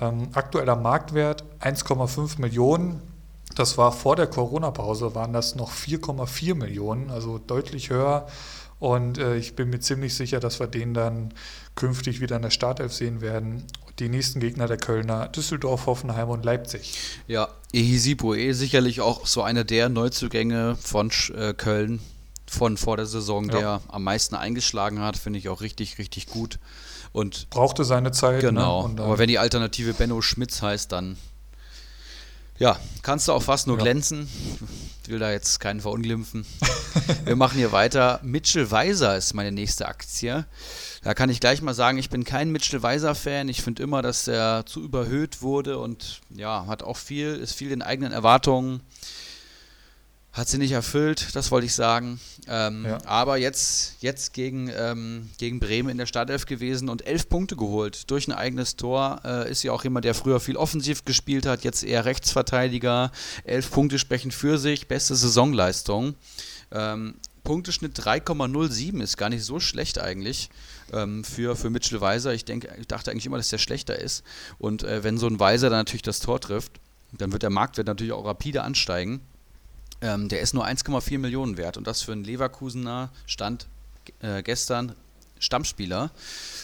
A: Ähm, aktueller Marktwert 1,5 Millionen. Das war vor der Corona-Pause, waren das noch 4,4 Millionen, also deutlich höher. Und äh, ich bin mir ziemlich sicher, dass wir den dann künftig wieder in der Startelf sehen werden. Die nächsten Gegner der Kölner, Düsseldorf, Hoffenheim und Leipzig.
C: Ja, Ehisipoe sicherlich auch so einer der Neuzugänge von äh, Köln von vor der Saison, ja. der am meisten eingeschlagen hat, finde ich auch richtig, richtig gut. Und
A: brauchte seine Zeit.
C: Ne? Genau. Ne? Aber wenn die Alternative Benno Schmitz heißt, dann ja, kannst du auch fast nur ja. glänzen. Ich will da jetzt keinen verunglimpfen. Wir machen hier weiter. Mitchell Weiser ist meine nächste Aktie. Da kann ich gleich mal sagen, ich bin kein Mitchell Weiser-Fan. Ich finde immer, dass er zu überhöht wurde und ja, hat auch viel, ist viel den eigenen Erwartungen hat sie nicht erfüllt, das wollte ich sagen. Ähm, ja. Aber jetzt, jetzt gegen, ähm, gegen Bremen in der Startelf gewesen und elf Punkte geholt durch ein eigenes Tor. Äh, ist ja auch jemand, der früher viel offensiv gespielt hat, jetzt eher Rechtsverteidiger. Elf Punkte sprechen für sich, beste Saisonleistung. Ähm, Punkteschnitt 3,07 ist gar nicht so schlecht eigentlich ähm, für, für Mitchell Weiser. Ich, denk, ich dachte eigentlich immer, dass der schlechter ist. Und äh, wenn so ein Weiser dann natürlich das Tor trifft, dann wird der Marktwert natürlich auch rapide ansteigen. Ähm, der ist nur 1,4 Millionen wert und das für einen Leverkusener Stand äh, gestern Stammspieler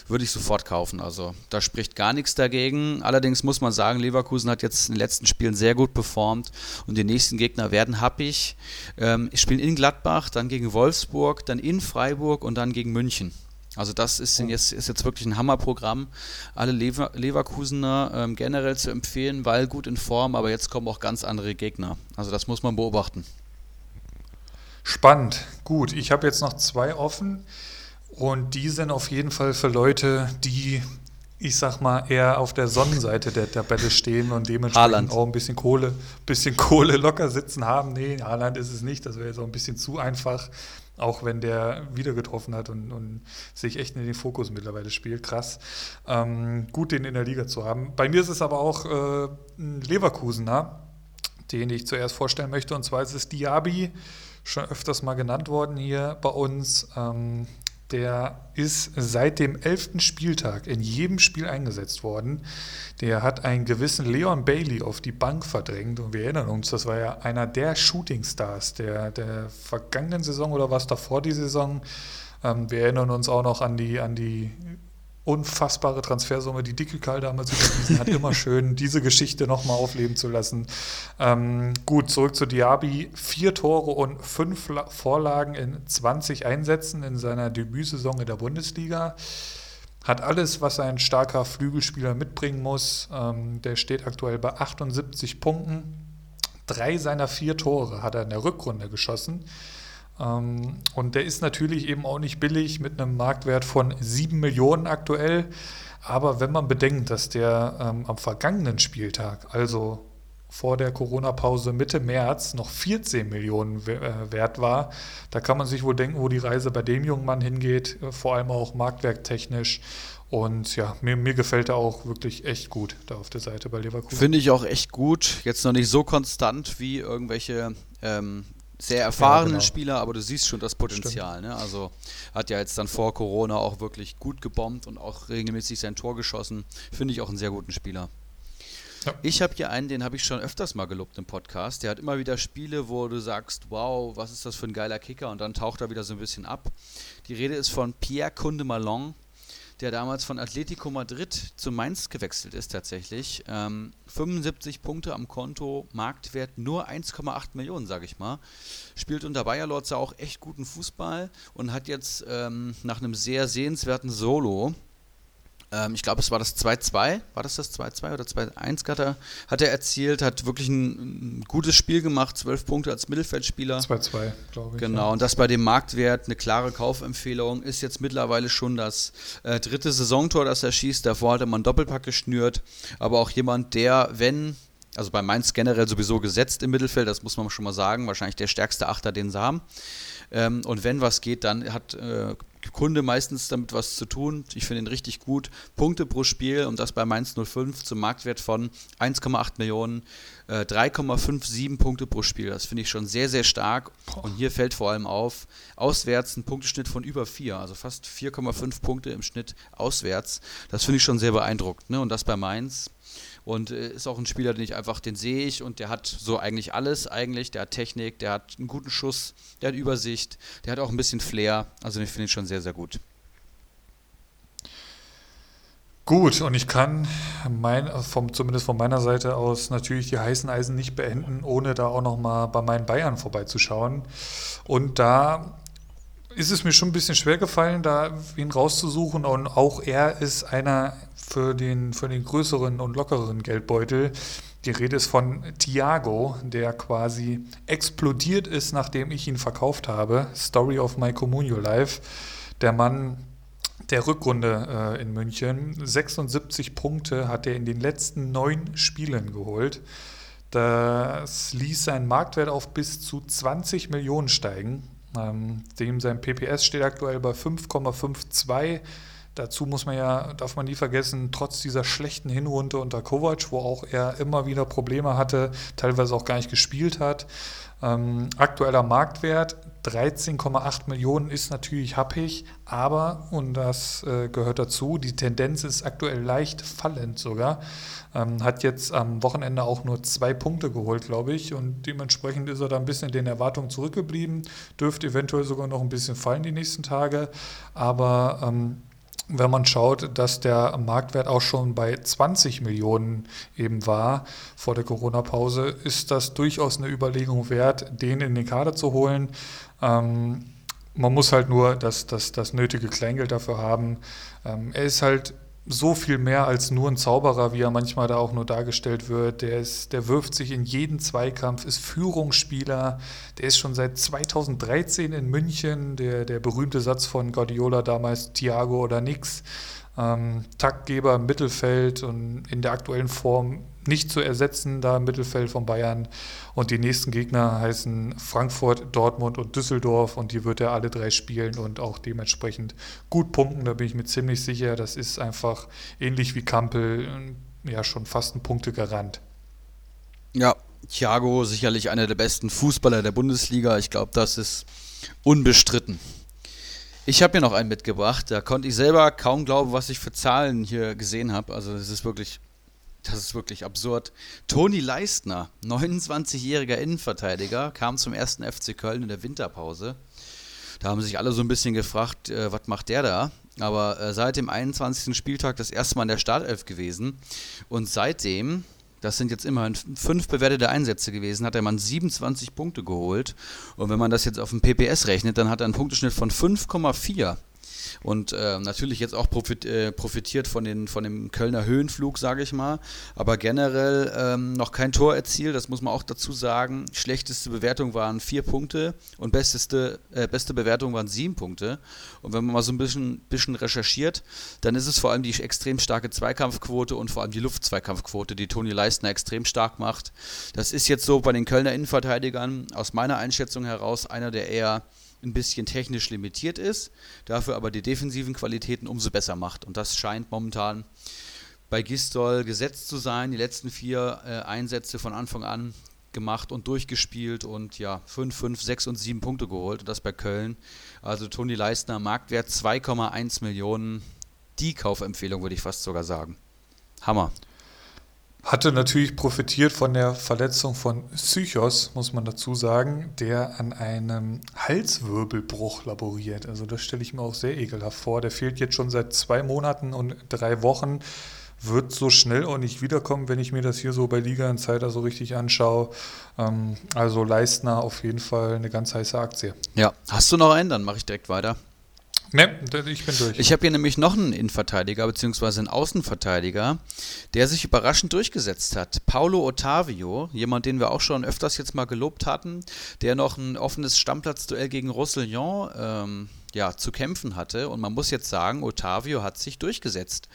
C: würde ich sofort kaufen. Also da spricht gar nichts dagegen. Allerdings muss man sagen, Leverkusen hat jetzt in den letzten Spielen sehr gut performt und die nächsten Gegner werden happig. Ähm, spielen in Gladbach, dann gegen Wolfsburg, dann in Freiburg und dann gegen München. Also das ist jetzt, ist jetzt wirklich ein Hammerprogramm. Alle Lever Leverkusener ähm, generell zu empfehlen, weil gut in Form, aber jetzt kommen auch ganz andere Gegner. Also das muss man beobachten.
A: Spannend. Gut, ich habe jetzt noch zwei offen und die sind auf jeden Fall für Leute, die, ich sag mal, eher auf der Sonnenseite der Tabelle stehen und dementsprechend Haaland. auch ein bisschen Kohle, bisschen Kohle locker sitzen haben. Nee, Haaland ist es nicht, das wäre jetzt auch ein bisschen zu einfach. Auch wenn der wieder getroffen hat und, und sich echt in den Fokus mittlerweile spielt. Krass. Ähm, gut, den in der Liga zu haben. Bei mir ist es aber auch äh, ein Leverkusener, den ich zuerst vorstellen möchte. Und zwar ist es Diaby, schon öfters mal genannt worden hier bei uns. Ähm, der ist seit dem elften Spieltag in jedem Spiel eingesetzt worden. Der hat einen gewissen Leon Bailey auf die Bank verdrängt und wir erinnern uns, das war ja einer der Shootingstars der, der vergangenen Saison oder was davor die Saison. Ähm, wir erinnern uns auch noch an die, an die unfassbare Transfersumme, die Dicke Karl damals überwiesen hat. Immer schön, diese Geschichte nochmal aufleben zu lassen. Ähm, gut, zurück zu Diaby. Vier Tore und fünf Vorlagen in 20 Einsätzen in seiner Debütsaison in der Bundesliga. Hat alles, was ein starker Flügelspieler mitbringen muss. Ähm, der steht aktuell bei 78 Punkten. Drei seiner vier Tore hat er in der Rückrunde geschossen. Ähm, und der ist natürlich eben auch nicht billig mit einem Marktwert von 7 Millionen aktuell. Aber wenn man bedenkt, dass der ähm, am vergangenen Spieltag, also vor der Corona-Pause Mitte März noch 14 Millionen äh, wert war. Da kann man sich wohl denken, wo die Reise bei dem jungen Mann hingeht, äh, vor allem auch marktwerktechnisch. Und ja, mir, mir gefällt er auch wirklich echt gut da auf der Seite bei Leverkusen.
C: Finde ich auch echt gut. Jetzt noch nicht so konstant wie irgendwelche ähm, sehr erfahrenen ja, genau. Spieler, aber du siehst schon das Potenzial. Ne? Also hat ja jetzt dann vor Corona auch wirklich gut gebombt und auch regelmäßig sein Tor geschossen. Finde ich auch einen sehr guten Spieler. Ja. Ich habe hier einen, den habe ich schon öfters mal gelobt im Podcast. Der hat immer wieder Spiele, wo du sagst, wow, was ist das für ein geiler Kicker und dann taucht er wieder so ein bisschen ab. Die Rede ist von Pierre Kunde Malon der damals von Atletico Madrid zu Mainz gewechselt ist tatsächlich. Ähm, 75 Punkte am Konto, Marktwert nur 1,8 Millionen, sage ich mal. Spielt unter Bayer Lorza auch echt guten Fußball und hat jetzt ähm, nach einem sehr sehenswerten Solo ähm, ich glaube, es war das 2-2. War das das 2-2 oder 2-1 hat er, hat er erzielt? Hat wirklich ein, ein gutes Spiel gemacht, 12 Punkte als Mittelfeldspieler.
A: 2-2, glaube ich.
C: Genau, ja. und das bei dem Marktwert eine klare Kaufempfehlung. Ist jetzt mittlerweile schon das äh, dritte Saisontor, das er schießt. Davor hatte man Doppelpack geschnürt. Aber auch jemand, der, wenn also bei Mainz generell sowieso gesetzt im Mittelfeld, das muss man schon mal sagen, wahrscheinlich der stärkste Achter, den sie haben. Ähm, und wenn was geht, dann hat äh, Kunde meistens damit was zu tun. Ich finde ihn richtig gut. Punkte pro Spiel und das bei Mainz 05 zum Marktwert von 1,8 Millionen, äh, 3,57 Punkte pro Spiel. Das finde ich schon sehr, sehr stark. Und hier fällt vor allem auf, auswärts ein Punkteschnitt von über 4, also fast 4,5 Punkte im Schnitt auswärts. Das finde ich schon sehr beeindruckend. Ne? Und das bei Mainz und äh, ist auch ein Spieler, den ich einfach, den sehe ich und der hat so eigentlich alles eigentlich. Der hat Technik, der hat einen guten Schuss, der hat Übersicht, der hat auch ein bisschen Flair. Also ich finde ihn schon sehr, sehr gut.
A: Gut, und ich kann mein, vom, zumindest von meiner Seite aus natürlich die heißen Eisen nicht beenden, ohne da auch nochmal bei meinen Bayern vorbeizuschauen. Und da ist es mir schon ein bisschen schwer gefallen, da ihn rauszusuchen. Und auch er ist einer für den, für den größeren und lockeren Geldbeutel. Die Rede ist von Thiago, der quasi explodiert ist, nachdem ich ihn verkauft habe. Story of my Communio Life. Der Mann der Rückrunde äh, in München. 76 Punkte hat er in den letzten neun Spielen geholt. Das ließ seinen Marktwert auf bis zu 20 Millionen steigen. Ähm, dem sein PPS steht aktuell bei 5,52. Dazu muss man ja, darf man nie vergessen, trotz dieser schlechten Hinrunde unter Kovac, wo auch er immer wieder Probleme hatte, teilweise auch gar nicht gespielt hat. Ähm, aktueller Marktwert 13,8 Millionen ist natürlich happig, aber, und das äh, gehört dazu, die Tendenz ist aktuell leicht fallend sogar. Ähm, hat jetzt am Wochenende auch nur zwei Punkte geholt, glaube ich, und dementsprechend ist er da ein bisschen den Erwartungen zurückgeblieben, dürfte eventuell sogar noch ein bisschen fallen die nächsten Tage, aber ähm, wenn man schaut, dass der Marktwert auch schon bei 20 Millionen eben war vor der Corona-Pause, ist das durchaus eine Überlegung wert, den in den Kader zu holen. Ähm, man muss halt nur das, das, das nötige Kleingeld dafür haben. Ähm, er ist halt so viel mehr als nur ein Zauberer, wie er manchmal da auch nur dargestellt wird. Der, ist, der wirft sich in jeden Zweikampf, ist Führungsspieler. Der ist schon seit 2013 in München. Der, der berühmte Satz von Guardiola damals, Thiago oder nix. Ähm, Taktgeber im Mittelfeld und in der aktuellen Form nicht zu ersetzen, da im Mittelfeld von Bayern. Und die nächsten Gegner heißen Frankfurt, Dortmund und Düsseldorf. Und die wird er alle drei spielen und auch dementsprechend gut punkten. Da bin ich mir ziemlich sicher. Das ist einfach ähnlich wie Kampel, ja, schon fast ein Punktegarant.
C: Ja, Thiago sicherlich einer der besten Fußballer der Bundesliga. Ich glaube, das ist unbestritten. Ich habe mir noch einen mitgebracht. Da konnte ich selber kaum glauben, was ich für Zahlen hier gesehen habe. Also das ist wirklich, das ist wirklich absurd. Toni Leistner, 29-jähriger Innenverteidiger, kam zum ersten FC Köln in der Winterpause. Da haben sich alle so ein bisschen gefragt, äh, was macht der da? Aber äh, seit dem 21. Spieltag das erste Mal in der Startelf gewesen. Und seitdem das sind jetzt immerhin fünf bewertete Einsätze gewesen, hat der Mann 27 Punkte geholt. Und wenn man das jetzt auf dem PPS rechnet, dann hat er einen Punkteschnitt von 5,4 und äh, natürlich jetzt auch profit, äh, profitiert von, den, von dem Kölner Höhenflug, sage ich mal, aber generell ähm, noch kein Tor erzielt, das muss man auch dazu sagen. Schlechteste Bewertung waren vier Punkte und besteste, äh, beste Bewertung waren sieben Punkte. Und wenn man mal so ein bisschen, bisschen recherchiert, dann ist es vor allem die extrem starke Zweikampfquote und vor allem die Luftzweikampfquote, die Toni Leistner extrem stark macht. Das ist jetzt so bei den Kölner Innenverteidigern aus meiner Einschätzung heraus einer der eher ein bisschen technisch limitiert ist, dafür aber die defensiven Qualitäten umso besser macht. Und das scheint momentan bei Gistol gesetzt zu sein. Die letzten vier äh, Einsätze von Anfang an gemacht und durchgespielt und ja, 5, 5, 6 und 7 Punkte geholt und das bei Köln. Also Toni Leistner, Marktwert 2,1 Millionen. Die Kaufempfehlung würde ich fast sogar sagen. Hammer.
A: Hatte natürlich profitiert von der Verletzung von Psychos, muss man dazu sagen, der an einem Halswirbelbruch laboriert. Also das stelle ich mir auch sehr ekelhaft vor. Der fehlt jetzt schon seit zwei Monaten und drei Wochen. Wird so schnell auch nicht wiederkommen, wenn ich mir das hier so bei Liga Insider so richtig anschaue. Ähm, also Leistner auf jeden Fall eine ganz heiße Aktie.
C: Ja, hast du noch einen? Dann mache ich direkt weiter.
A: Ne, ich bin durch.
C: Ich habe hier nämlich noch einen Innenverteidiger bzw. einen Außenverteidiger, der sich überraschend durchgesetzt hat. Paulo Ottavio, jemand, den wir auch schon öfters jetzt mal gelobt hatten, der noch ein offenes Stammplatz-Duell gegen Roussillon ähm, ja, zu kämpfen hatte. Und man muss jetzt sagen, Ottavio hat sich durchgesetzt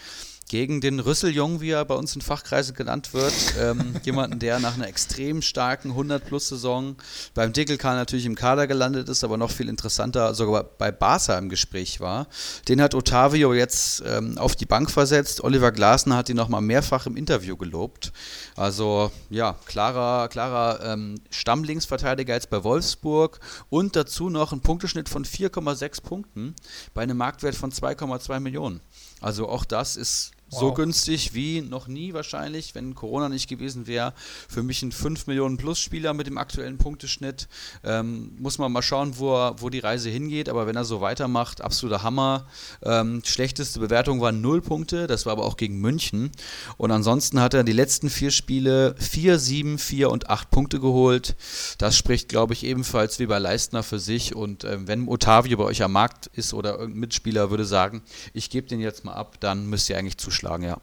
C: gegen den Rüsseljung, wie er bei uns in Fachkreisen genannt wird. Ähm, jemanden, der nach einer extrem starken 100-Plus-Saison beim Dickelkar natürlich im Kader gelandet ist, aber noch viel interessanter sogar bei Barca im Gespräch war. Den hat Otavio jetzt ähm, auf die Bank versetzt. Oliver Glasner hat ihn nochmal mehrfach im Interview gelobt. Also ja, klarer, klarer ähm, Stammlinksverteidiger jetzt bei Wolfsburg und dazu noch ein Punkteschnitt von 4,6 Punkten bei einem Marktwert von 2,2 Millionen. Also auch das ist Wow. So günstig wie noch nie wahrscheinlich, wenn Corona nicht gewesen wäre. Für mich ein 5 Millionen Plus Spieler mit dem aktuellen Punkteschnitt. Ähm, muss man mal schauen, wo, er, wo die Reise hingeht. Aber wenn er so weitermacht, absoluter Hammer. Ähm, schlechteste Bewertung waren 0 Punkte. Das war aber auch gegen München. Und ansonsten hat er die letzten vier Spiele 4, 7, 4 und 8 Punkte geholt. Das spricht, glaube ich, ebenfalls wie bei Leistner für sich. Und ähm, wenn Otavio bei euch am Markt ist oder irgendein Mitspieler würde sagen, ich gebe den jetzt mal ab, dann müsst ihr eigentlich zuschlagen geschlagen, ja.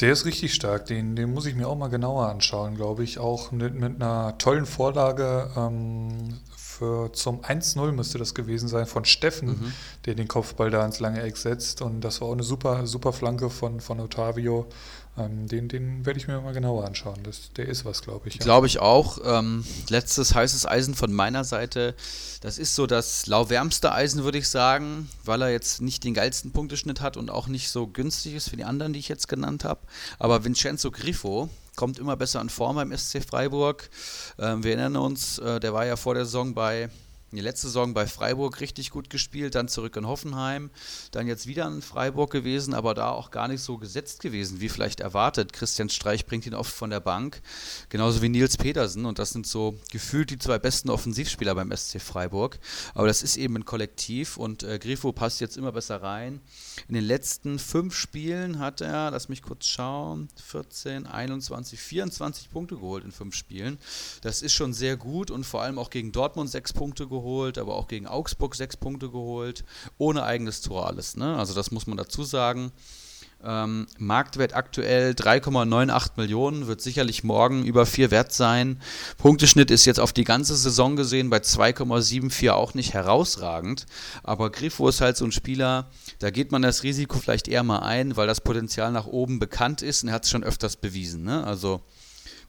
A: Der ist richtig stark, den, den muss ich mir auch mal genauer anschauen, glaube ich. Auch mit, mit einer tollen Vorlage ähm, für, zum 1-0 müsste das gewesen sein von Steffen, mhm. der den Kopfball da ins lange Eck setzt. Und das war auch eine super, super Flanke von, von Otavio. Ähm, den den werde ich mir mal genauer anschauen. Das, der ist was, glaube ich.
C: Ja. Glaube ich auch. Ähm, letztes heißes Eisen von meiner Seite. Das ist so das lauwärmste Eisen, würde ich sagen, weil er jetzt nicht den geilsten Punkteschnitt hat und auch nicht so günstig ist für die anderen, die ich jetzt genannt habe. Aber Vincenzo Griffo kommt immer besser in Form beim SC Freiburg. Ähm, wir erinnern uns, äh, der war ja vor der Saison bei die letzte Saison bei Freiburg richtig gut gespielt, dann zurück in Hoffenheim, dann jetzt wieder in Freiburg gewesen, aber da auch gar nicht so gesetzt gewesen, wie vielleicht erwartet. Christian Streich bringt ihn oft von der Bank, genauso wie Nils Petersen und das sind so gefühlt die zwei besten Offensivspieler beim SC Freiburg. Aber das ist eben ein Kollektiv und äh, Grifo passt jetzt immer besser rein. In den letzten fünf Spielen hat er, lass mich kurz schauen, 14, 21, 24 Punkte geholt in fünf Spielen. Das ist schon sehr gut und vor allem auch gegen Dortmund sechs Punkte geholt geholt, aber auch gegen Augsburg sechs Punkte geholt, ohne eigenes Tor alles. Ne? Also das muss man dazu sagen. Ähm, Marktwert aktuell 3,98 Millionen, wird sicherlich morgen über 4 wert sein. Punkteschnitt ist jetzt auf die ganze Saison gesehen bei 2,74 auch nicht herausragend. Aber Griffo ist halt so ein Spieler, da geht man das Risiko vielleicht eher mal ein, weil das Potenzial nach oben bekannt ist und er hat es schon öfters bewiesen. Ne? Also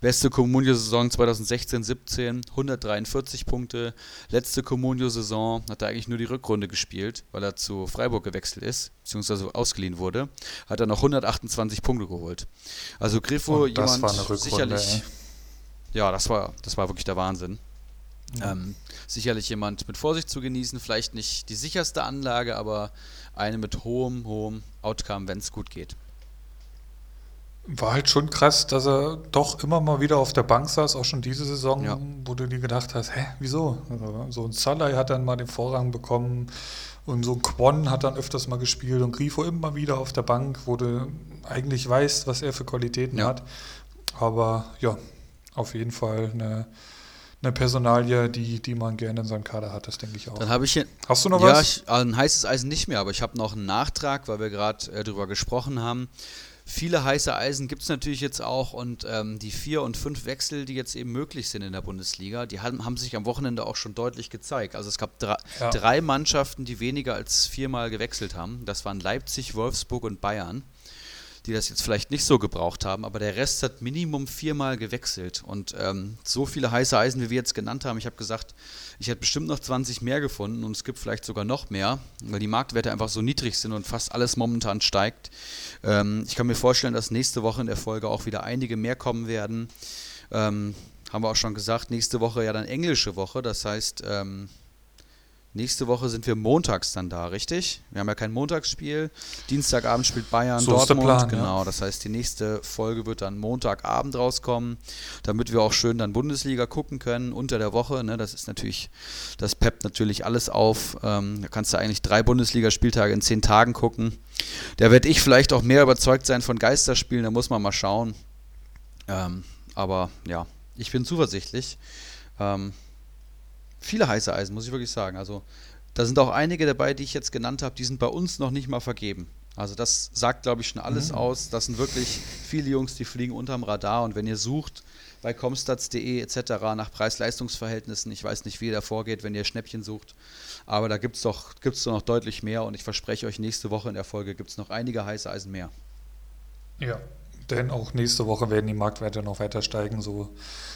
C: Beste Comunio-Saison 2016-17, 143 Punkte. Letzte Comunio-Saison hat er eigentlich nur die Rückrunde gespielt, weil er zu Freiburg gewechselt ist, beziehungsweise ausgeliehen wurde. Hat er noch 128 Punkte geholt. Also Griffo, jemand
A: war eine Rückrunde, sicherlich. Ey.
C: Ja, das war, das war wirklich der Wahnsinn. Ja. Ähm, sicherlich jemand mit Vorsicht zu genießen, vielleicht nicht die sicherste Anlage, aber eine mit hohem, hohem Outcome, wenn es gut geht.
A: War halt schon krass, dass er doch immer mal wieder auf der Bank saß, auch schon diese Saison, ja. wo du dir gedacht hast, hä, wieso? Also, so ein Salai hat dann mal den Vorrang bekommen und so ein Kwon hat dann öfters mal gespielt und Grifo immer wieder auf der Bank, wo du eigentlich weißt, was er für Qualitäten ja. hat. Aber ja, auf jeden Fall eine, eine Personalie, die, die man gerne in seinem Kader hat, das denke ich auch.
C: Dann habe ich hier,
A: Hast du noch
C: ja,
A: was?
C: Ja, ein heißes Eisen nicht mehr, aber ich habe noch einen Nachtrag, weil wir gerade äh, darüber gesprochen haben. Viele heiße Eisen gibt es natürlich jetzt auch und ähm, die vier und fünf Wechsel, die jetzt eben möglich sind in der Bundesliga, die haben, haben sich am Wochenende auch schon deutlich gezeigt. Also es gab drei, ja. drei Mannschaften, die weniger als viermal gewechselt haben. Das waren Leipzig, Wolfsburg und Bayern die das jetzt vielleicht nicht so gebraucht haben, aber der Rest hat Minimum viermal gewechselt. Und ähm, so viele heiße Eisen, wie wir jetzt genannt haben, ich habe gesagt, ich hätte bestimmt noch 20 mehr gefunden und es gibt vielleicht sogar noch mehr, weil die Marktwerte einfach so niedrig sind und fast alles momentan steigt. Ähm, ich kann mir vorstellen, dass nächste Woche in der Folge auch wieder einige mehr kommen werden. Ähm, haben wir auch schon gesagt, nächste Woche ja dann englische Woche. Das heißt, ähm, nächste Woche sind wir montags dann da, richtig? Wir haben ja kein Montagsspiel. Dienstagabend spielt Bayern so Dortmund. Plan, genau, ja. das heißt, die nächste Folge wird dann Montagabend rauskommen, damit wir auch schön dann Bundesliga gucken können unter der Woche. Ne? Das ist natürlich, das peppt natürlich alles auf. Ähm, da kannst du eigentlich drei Bundesligaspieltage in zehn Tagen gucken. Da werde ich vielleicht auch mehr überzeugt sein von Geisterspielen, da muss man mal schauen. Ähm, aber ja, ich bin zuversichtlich. Ähm, viele heiße Eisen, muss ich wirklich sagen. Also da sind auch einige dabei, die ich jetzt genannt habe, die sind bei uns noch nicht mal vergeben. Also das sagt, glaube ich, schon alles mhm. aus. Das sind wirklich viele Jungs, die fliegen unterm Radar. Und wenn ihr sucht bei comstats.de etc. nach Preis-Leistungs-Verhältnissen, ich weiß nicht, wie ihr da vorgeht, wenn ihr Schnäppchen sucht, aber da gibt es doch, gibt's doch noch deutlich mehr. Und ich verspreche euch, nächste Woche in der Folge gibt es noch einige heiße Eisen mehr.
A: Ja, denn auch nächste Woche werden die Marktwerte noch weiter steigen. So,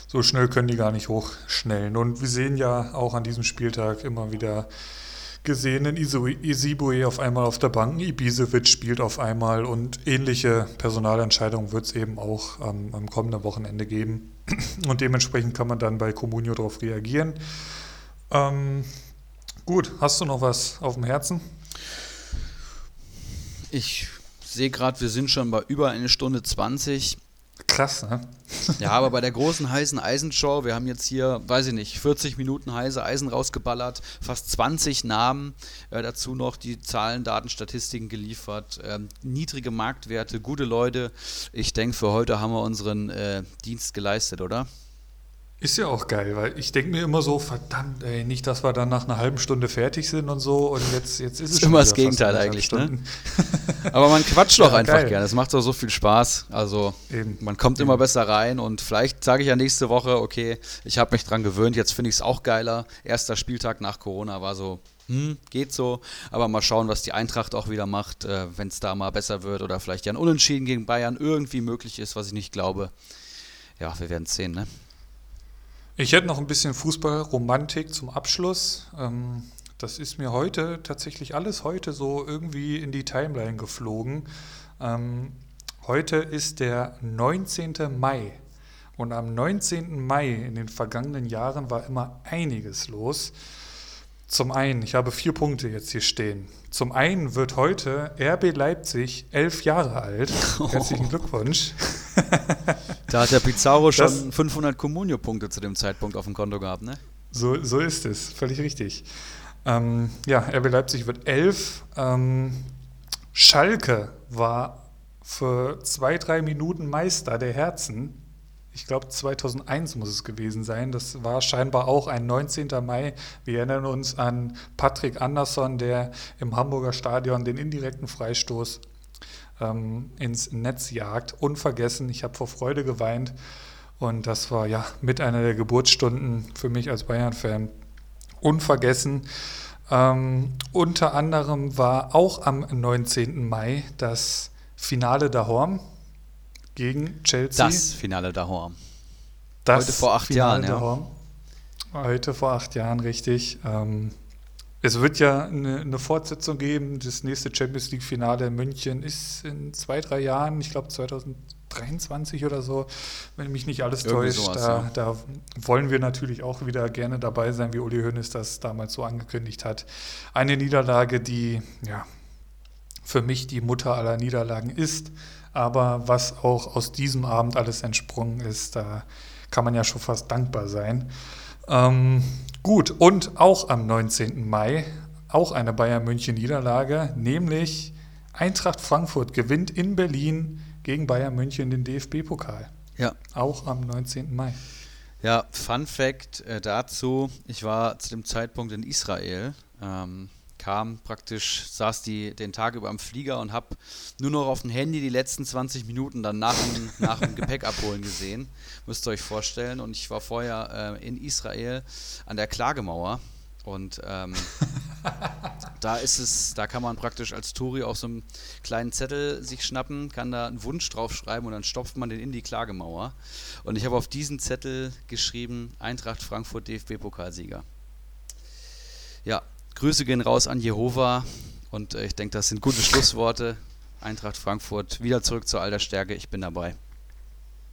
A: so schnell können die gar nicht hochschnellen. Und wir sehen ja auch an diesem Spieltag immer wieder gesehen, Isibue auf einmal auf der Bank, Ibisevic spielt auf einmal und ähnliche Personalentscheidungen wird es eben auch ähm, am kommenden Wochenende geben. Und dementsprechend kann man dann bei Comunio darauf reagieren. Ähm, gut, hast du noch was auf dem Herzen?
C: Ich sehe gerade, wir sind schon bei über eine Stunde 20.
A: Krass, ne?
C: ja, aber bei der großen heißen Eisenshow, wir haben jetzt hier, weiß ich nicht, 40 Minuten heiße Eisen rausgeballert, fast 20 Namen, äh, dazu noch die Zahlen, Daten, Statistiken geliefert, ähm, niedrige Marktwerte, gute Leute. Ich denke, für heute haben wir unseren äh, Dienst geleistet, oder?
A: Ist ja auch geil, weil ich denke mir immer so, verdammt, ey, nicht, dass wir dann nach einer halben Stunde fertig sind und so und jetzt, jetzt ist es
C: schon immer das Gegenteil eigentlich, ne? Aber man quatscht doch ja, einfach geil. gerne, es macht doch so viel Spaß, also Eben. man kommt Eben. immer besser rein und vielleicht sage ich ja nächste Woche, okay, ich habe mich dran gewöhnt, jetzt finde ich es auch geiler. Erster Spieltag nach Corona war so, hm, geht so, aber mal schauen, was die Eintracht auch wieder macht, äh, wenn es da mal besser wird oder vielleicht ja ein Unentschieden gegen Bayern irgendwie möglich ist, was ich nicht glaube. Ja, wir werden es sehen, ne?
A: Ich hätte noch ein bisschen Fußballromantik zum Abschluss. Ähm, das ist mir heute tatsächlich alles heute so irgendwie in die Timeline geflogen. Ähm, heute ist der 19. Mai. Und am 19. Mai in den vergangenen Jahren war immer einiges los. Zum einen, ich habe vier Punkte jetzt hier stehen. Zum einen wird heute RB Leipzig elf Jahre alt. Herzlichen Glückwunsch.
C: da hat der Pizarro schon das, 500 Comunio-Punkte zu dem Zeitpunkt auf dem Konto gehabt, ne?
A: So, so ist es, völlig richtig. Ähm, ja, RB Leipzig wird elf. Ähm, Schalke war für zwei, drei Minuten Meister der Herzen ich glaube 2001 muss es gewesen sein. Das war scheinbar auch ein 19. Mai. Wir erinnern uns an Patrick Andersson, der im Hamburger Stadion den indirekten Freistoß ähm, ins Netz jagt. Unvergessen, ich habe vor Freude geweint. Und das war ja mit einer der Geburtsstunden für mich als Bayern-Fan. Unvergessen. Ähm, unter anderem war auch am 19. Mai das Finale der Horm gegen Chelsea.
C: Das Finale da Horm. Heute vor acht Finale Jahren,
A: ja. Heute vor acht Jahren, richtig. Ähm, es wird ja eine, eine, Fortsetzung geben. Das nächste Champions League-Finale in München ist in zwei, drei Jahren, ich glaube 2023 oder so, wenn mich nicht alles Irgendwie täuscht. Sowas, da, ja. da, wollen wir natürlich auch wieder gerne dabei sein, wie Uli Hoeneß das damals so angekündigt hat. Eine Niederlage, die ja für mich die Mutter aller Niederlagen ist. Aber was auch aus diesem Abend alles entsprungen ist, da kann man ja schon fast dankbar sein. Ähm, gut, und auch am 19. Mai, auch eine Bayern München Niederlage, nämlich Eintracht Frankfurt gewinnt in Berlin gegen Bayern München den DFB-Pokal. Ja. Auch am 19. Mai.
C: Ja, Fun Fact äh, dazu: Ich war zu dem Zeitpunkt in Israel. Ähm, kam praktisch, saß die den Tag über am Flieger und habe nur noch auf dem Handy die letzten 20 Minuten dann nach dem, nach dem Gepäck abholen gesehen. Müsst ihr euch vorstellen. Und ich war vorher äh, in Israel an der Klagemauer. Und ähm, da ist es, da kann man praktisch als Touri auch so einen kleinen Zettel sich schnappen, kann da einen Wunsch draufschreiben und dann stopft man den in die Klagemauer. Und ich habe auf diesen Zettel geschrieben, Eintracht Frankfurt DFB-Pokalsieger. Ja, Grüße gehen raus an Jehova und äh, ich denke, das sind gute Schlussworte. Eintracht Frankfurt wieder zurück zur alter Stärke. Ich bin dabei.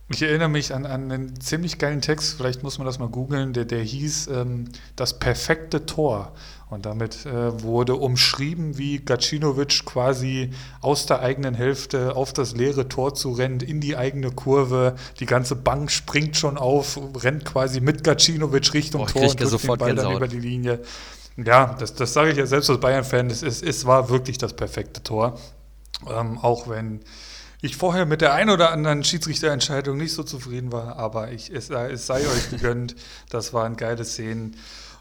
A: Ich erinnere mich an, an einen ziemlich geilen Text, vielleicht muss man das mal googeln, der, der hieß ähm, Das perfekte Tor. Und damit äh, wurde umschrieben, wie Gacinovic quasi aus der eigenen Hälfte auf das leere Tor zu rennt, in die eigene Kurve. Die ganze Bank springt schon auf, rennt quasi mit Gacinovic Richtung Boah, Tor und drückt den Ball dann über die Linie. Ja, das, das sage ich ja selbst als Bayern-Fan, es, es, es war wirklich das perfekte Tor. Ähm, auch wenn ich vorher mit der einen oder anderen Schiedsrichterentscheidung nicht so zufrieden war, aber ich, es, es sei euch gegönnt. Das waren geile Szenen.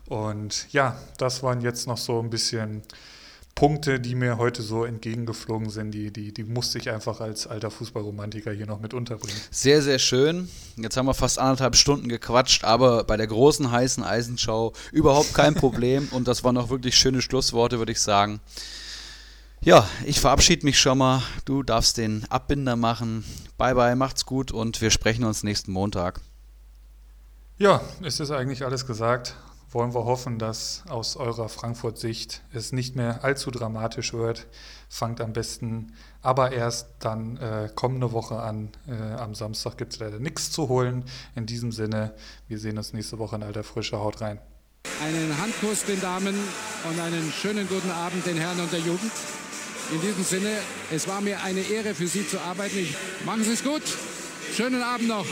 A: Und ja, das waren jetzt noch so ein bisschen Punkte, die mir heute so entgegengeflogen sind, die, die, die musste ich einfach als alter Fußballromantiker hier noch mit unterbringen.
C: Sehr, sehr schön. Jetzt haben wir fast anderthalb Stunden gequatscht, aber bei der großen heißen Eisenschau überhaupt kein Problem. Und das waren auch wirklich schöne Schlussworte, würde ich sagen. Ja, ich verabschiede mich schon mal. Du darfst den Abbinder machen. Bye bye, macht's gut und wir sprechen uns nächsten Montag.
A: Ja, es ist eigentlich alles gesagt. Wollen wir hoffen, dass aus eurer Frankfurt-Sicht es nicht mehr allzu dramatisch wird. Fangt am besten aber erst dann äh, kommende Woche an. Äh, am Samstag gibt es leider nichts zu holen. In diesem Sinne, wir sehen uns nächste Woche in alter Frische. Haut rein.
D: Einen Handkuss den Damen und einen schönen guten Abend den Herren und der Jugend. In diesem Sinne, es war mir eine Ehre für Sie zu arbeiten. Ich, machen Sie es gut. Schönen Abend noch.